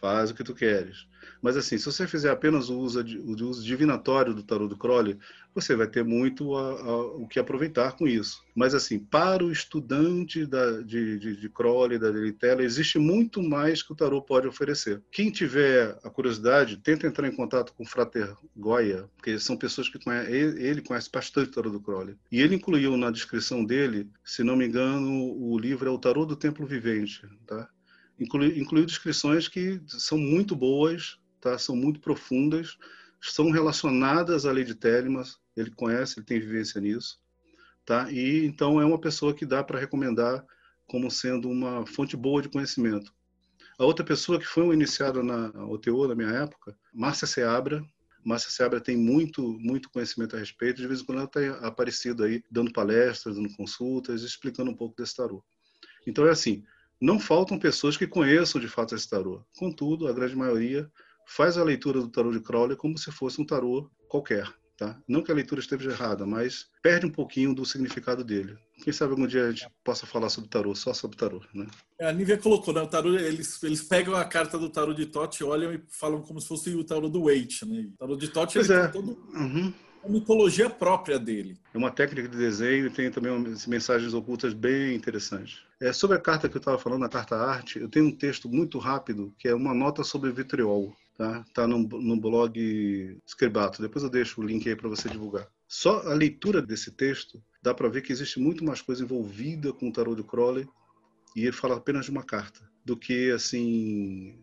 faz o que tu queres. Mas assim, se você fizer apenas o uso, o uso divinatório do tarô do Crowley, você vai ter muito a, a, o que aproveitar com isso. Mas assim, para o estudante da, de, de, de Crowley, da Delitella, existe muito mais que o tarô pode oferecer. Quem tiver a curiosidade, tenta entrar em contato com o Frater Goya, porque são pessoas que conhecem, ele conhece bastante o tarô do Crowley. E ele incluiu na descrição dele, se não me engano, o livro é o Tarô do Templo Vivente, tá? Inclui, descrições que são muito boas, tá? são muito profundas, são relacionadas à lei de Telemann, ele conhece, ele tem vivência nisso. Tá? E então é uma pessoa que dá para recomendar como sendo uma fonte boa de conhecimento. A outra pessoa que foi uma iniciada na OTO na minha época, Márcia Seabra. Márcia Seabra tem muito, muito conhecimento a respeito. De vez em quando ela tem aparecido aí, dando palestras, dando consultas, explicando um pouco desse tarô. Então é assim, não faltam pessoas que conheçam de fato esse tarô. Contudo, a grande maioria faz a leitura do tarô de Crowley como se fosse um tarô qualquer. Tá? Não que a leitura esteja errada, mas perde um pouquinho do significado dele. Quem sabe algum dia a gente possa falar sobre tarô, só sobre tarô, né? É, a Nívia colocou, né? O tarô, eles, eles pegam a carta do tarô de Tote, olham e falam como se fosse o tarô do Waite, né? O tarô de Tote ele é. tem todo uhum. Uma mitologia própria dele. É uma técnica de desenho e tem também umas mensagens ocultas bem interessantes. É, sobre a carta que eu estava falando, a carta arte, eu tenho um texto muito rápido que é uma nota sobre vitriol. Tá, tá no, no blog Scribato. Depois eu deixo o link aí para você divulgar. Só a leitura desse texto dá para ver que existe muito mais coisa envolvida com o tarot de Crowley e ele fala apenas de uma carta do que assim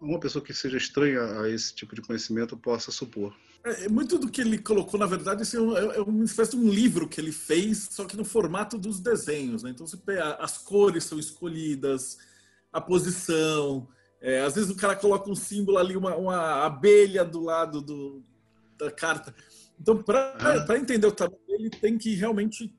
uma pessoa que seja estranha a esse tipo de conhecimento possa supor. É, é muito do que ele colocou, na verdade, assim, é, é uma espécie de um livro que ele fez, só que no formato dos desenhos. Né? Então, você pega, as cores são escolhidas, a posição, é, às vezes o cara coloca um símbolo ali, uma, uma abelha do lado do, da carta. Então, para ah. entender o tarô, ele tem que realmente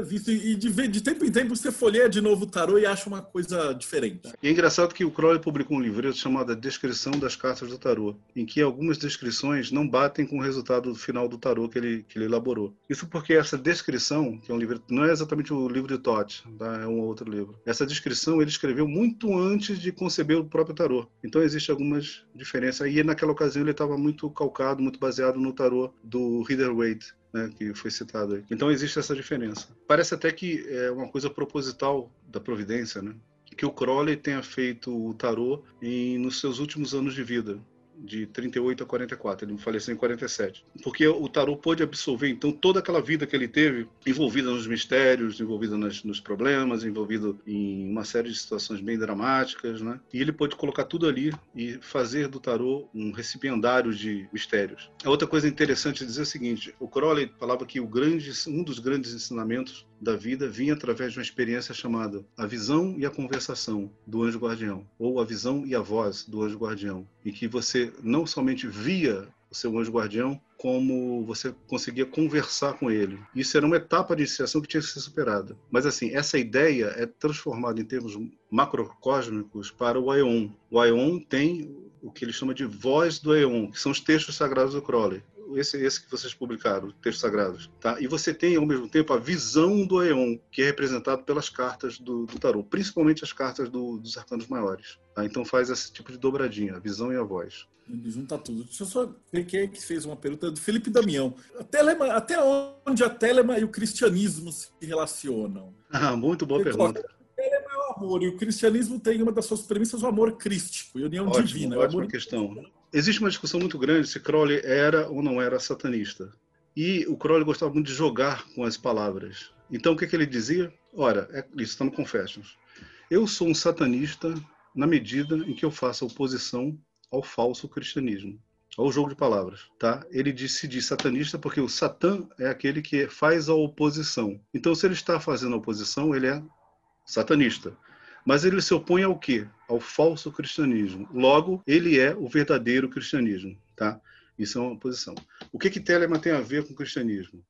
visto. E de, de tempo em tempo você folheia de novo o tarô e acha uma coisa diferente. E é engraçado que o Crowley publicou um livreto chamado Descrição das Cartas do Tarô, em que algumas descrições não batem com o resultado final do tarô que ele, que ele elaborou. Isso porque essa descrição, que é um livro, não é exatamente o livro de Todd, tá? é um outro livro. Essa descrição ele escreveu muito antes de conceber o próprio tarô. Então existem algumas diferenças. E naquela ocasião ele estava muito calcado, muito baseado no tarô do Rider-Waite né, que foi citado aí. Então existe essa diferença. Parece até que é uma coisa proposital da providência, né? Que o Crowley tenha feito o tarô em, nos seus últimos anos de vida de 38 a 44. Ele faleceu em 47. Porque o tarô pôde absorver, então, toda aquela vida que ele teve, envolvida nos mistérios, envolvida nas, nos problemas, envolvido em uma série de situações bem dramáticas, né? E ele pôde colocar tudo ali e fazer do tarô um recipiendário de mistérios. A outra coisa interessante é dizer o seguinte: o Crowley falava que o grande, um dos grandes ensinamentos da vida vinha através de uma experiência chamada a visão e a conversação do anjo guardião, ou a visão e a voz do anjo guardião, em que você não somente via o seu anjo guardião, como você conseguia conversar com ele. Isso era uma etapa de iniciação que tinha que ser superada. Mas assim, essa ideia é transformada em termos macrocósmicos para o Aeon. O Aeon tem o que ele chama de voz do Aeon, que são os textos sagrados do Crowley esse, esse que vocês publicaram, textos sagrados, tá? E você tem ao mesmo tempo a visão do Aeon, que é representado pelas cartas do, do tarô, principalmente as cartas do, dos arcanos maiores. Tá? Então faz esse tipo de dobradinha, a visão e a voz. Ele junta tudo. Deixa eu só ver quem é que fez uma pergunta do Felipe Damião. A telema, até onde a telema e o cristianismo se relacionam? Ah, muito boa Ele pergunta. Coloca, telema é o amor, e o cristianismo tem uma das suas premissas o amor crístico, e união ótimo, divina. Ótima questão existe uma discussão muito grande se Crowley era ou não era satanista. E o Crowley gostava muito de jogar com as palavras. Então, o que, que ele dizia? Ora, é, isso está no Confessions. Eu sou um satanista na medida em que eu faça oposição ao falso cristianismo. Ao jogo de palavras, tá? Ele diz, se diz satanista porque o Satã é aquele que faz a oposição. Então, se ele está fazendo a oposição, ele é satanista. Mas ele se opõe ao quê? Ao falso cristianismo. Logo, ele é o verdadeiro cristianismo, tá? Isso é uma posição. O que que Telemann tem a ver com o cristianismo?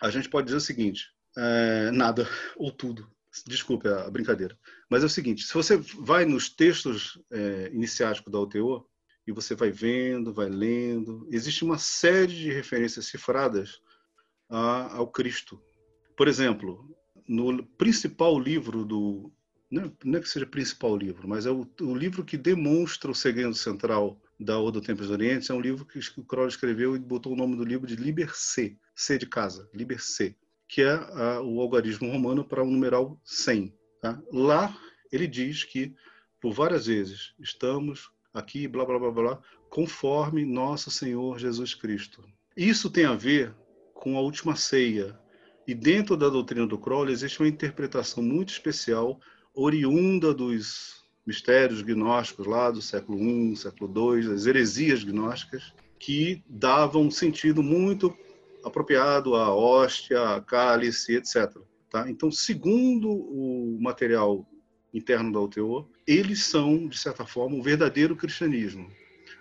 A gente pode dizer o seguinte: é, nada ou tudo. Desculpe a brincadeira. Mas é o seguinte: se você vai nos textos é, iniciáticos da UTO, e você vai vendo, vai lendo. Existe uma série de referências cifradas a, ao Cristo. Por exemplo, no principal livro do. Não é, que seja principal livro, mas é o, o, livro que demonstra o segredo central da Oda do Templo do. É um livro que o Crowley escreveu e botou o nome do livro de Liber C, C de casa, Liber C, que é a, o algarismo romano para o numeral 100. Tá? Lá ele diz que, por várias vezes, estamos aqui, blá, blá, blá, blá, conforme nosso Senhor Jesus Cristo. Isso tem a ver com a última ceia. E dentro da doutrina do Crowley existe uma interpretação muito especial, oriunda dos mistérios gnósticos lá do século I, século II, as heresias gnósticas, que davam um sentido muito apropriado à hóstia, à cálice, etc. Tá? Então, segundo o material interno da UTO, eles são, de certa forma, o verdadeiro cristianismo.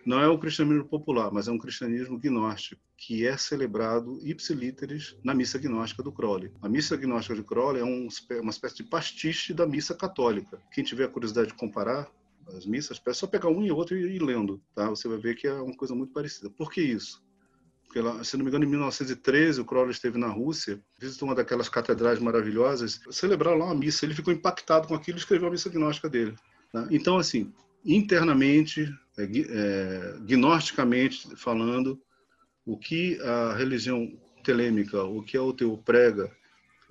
Não é o cristianismo popular, mas é um cristianismo gnóstico, que é celebrado ipsilíteres na missa gnóstica do Crowley. A missa gnóstica de Crowley é um, uma espécie de pastiche da missa católica. Quem tiver curiosidade de comparar as missas, é só pegar um e outro e ir lendo, tá? Você vai ver que é uma coisa muito parecida. Por que isso? Porque, lá, se não me engano, em 1913, o Crowley esteve na Rússia, visitou uma daquelas catedrais maravilhosas, celebrar lá uma missa. Ele ficou impactado com aquilo e escreveu a missa gnóstica dele. Tá? Então, assim, internamente, é, é, gnosticamente falando, o que a religião telêmica, o que a OTU prega,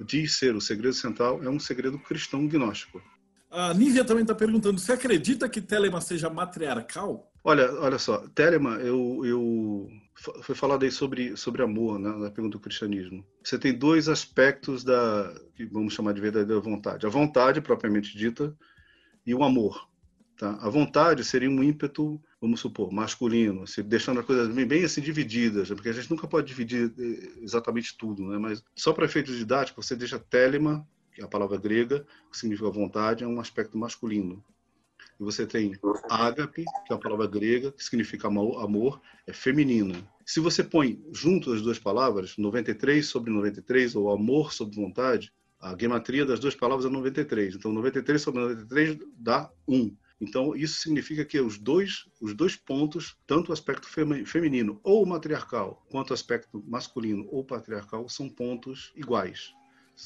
diz ser o segredo central, é um segredo cristão gnóstico. A Nívia também está perguntando: você acredita que Telema seja matriarcal? Olha, olha só, Telema, eu, eu foi falado aí sobre, sobre amor, né, na pergunta do cristianismo. Você tem dois aspectos da que vamos chamar de verdadeira vontade: a vontade propriamente dita e o amor. Tá? A vontade seria um ímpeto, vamos supor, masculino, assim, deixando as coisas bem, bem assim divididas, porque a gente nunca pode dividir eh, exatamente tudo, né? mas só para efeitos didáticos, você deixa telema, que é a palavra grega, que significa vontade, é um aspecto masculino. E você tem ágape, que é a palavra grega, que significa amor, é feminina. Se você põe junto as duas palavras, 93 sobre 93, ou amor sobre vontade, a gematria das duas palavras é 93. Então, 93 sobre 93 dá 1. Então, isso significa que os dois, os dois pontos, tanto o aspecto feminino ou matriarcal, quanto o aspecto masculino ou patriarcal, são pontos iguais.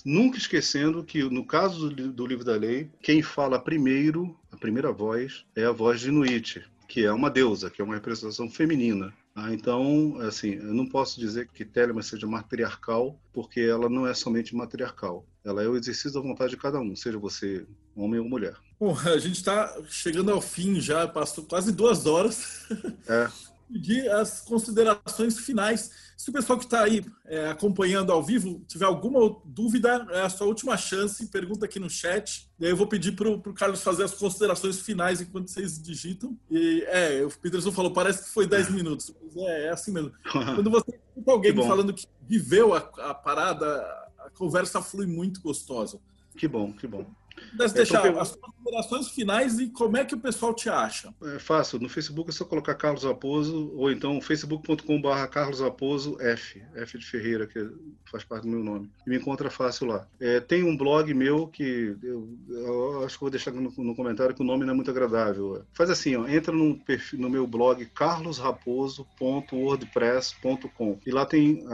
Nunca esquecendo que, no caso do livro da lei, quem fala primeiro, a primeira voz, é a voz de Inuit, que é uma deusa, que é uma representação feminina. Ah, então, assim, eu não posso dizer que Telema seja matriarcal, porque ela não é somente matriarcal. Ela é o exercício da vontade de cada um, seja você homem ou mulher. Bom, a gente está chegando ao fim já, passou quase duas horas. É. Pedir as considerações finais. Se o pessoal que está aí é, acompanhando ao vivo tiver alguma dúvida, é a sua última chance, pergunta aqui no chat. E aí eu vou pedir para o Carlos fazer as considerações finais enquanto vocês digitam. E é, o Peterson falou, parece que foi 10 minutos. É, é assim mesmo. Quando você escuta alguém que falando que viveu a, a parada, a conversa flui muito gostosa. Que bom, que bom. Deve deixar então, as considerações finais e como é que o pessoal te acha. É fácil. No Facebook é só colocar Carlos Raposo ou então facebook.com.br Carlos Raposo F, F de Ferreira, que faz parte do meu nome. E me encontra fácil lá. É, tem um blog meu que eu, eu, acho que vou deixar no, no, comentário que o nome não é muito agradável. Faz assim, ó, entra no, perfil, no meu blog carlosraposo.wordpress.com e lá tem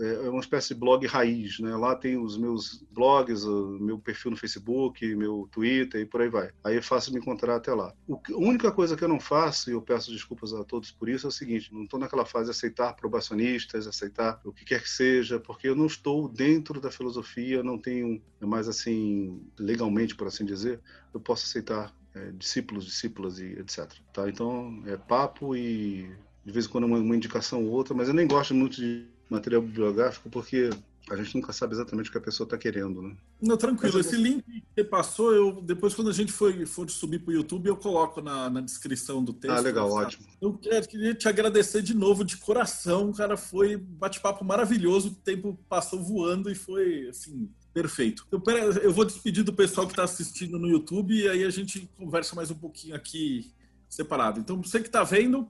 é, é uma espécie de blog raiz, né? Lá tem os meus blogs, o meu perfil no Facebook, meu Twitter e por aí vai. Aí é fácil me encontrar até lá. O, a única coisa que eu não faço, e eu peço desculpas a todos por isso, é o seguinte: não estou naquela fase de aceitar probacionistas, aceitar o que quer que seja, porque eu não estou dentro da filosofia, não tenho mais assim, legalmente, por assim dizer, eu posso aceitar é, discípulos, discípulas e etc. Tá? Então é papo e de vez em quando uma, uma indicação ou outra, mas eu nem gosto muito de material bibliográfico porque a gente nunca sabe exatamente o que a pessoa está querendo, né? Não, tranquilo. Esse link que você passou, eu, depois quando a gente for, for subir para o YouTube, eu coloco na, na descrição do texto. Ah, legal, ótimo. Eu queria te agradecer de novo, de coração, cara. Foi bate-papo maravilhoso, o tempo passou voando e foi, assim, Perfeito. Eu, eu vou despedir do pessoal que está assistindo no YouTube e aí a gente conversa mais um pouquinho aqui separado. Então, você que está vendo,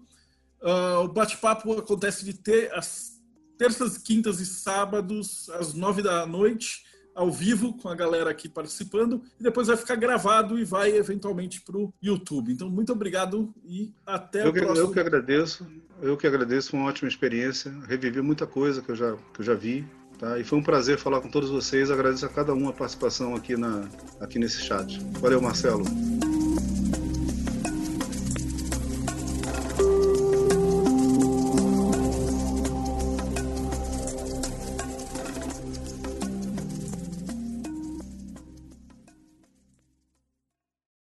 uh, o bate-papo acontece de ter as terças, quintas e sábados, às nove da noite, ao vivo, com a galera aqui participando, e depois vai ficar gravado e vai eventualmente para o YouTube. Então, muito obrigado e até eu a próxima. Eu que agradeço, eu que agradeço, foi uma ótima experiência. Revivi muita coisa que eu já, que eu já vi, Tá? E foi um prazer falar com todos vocês. Agradeço a cada um a participação aqui, na, aqui nesse chat. Valeu, Marcelo.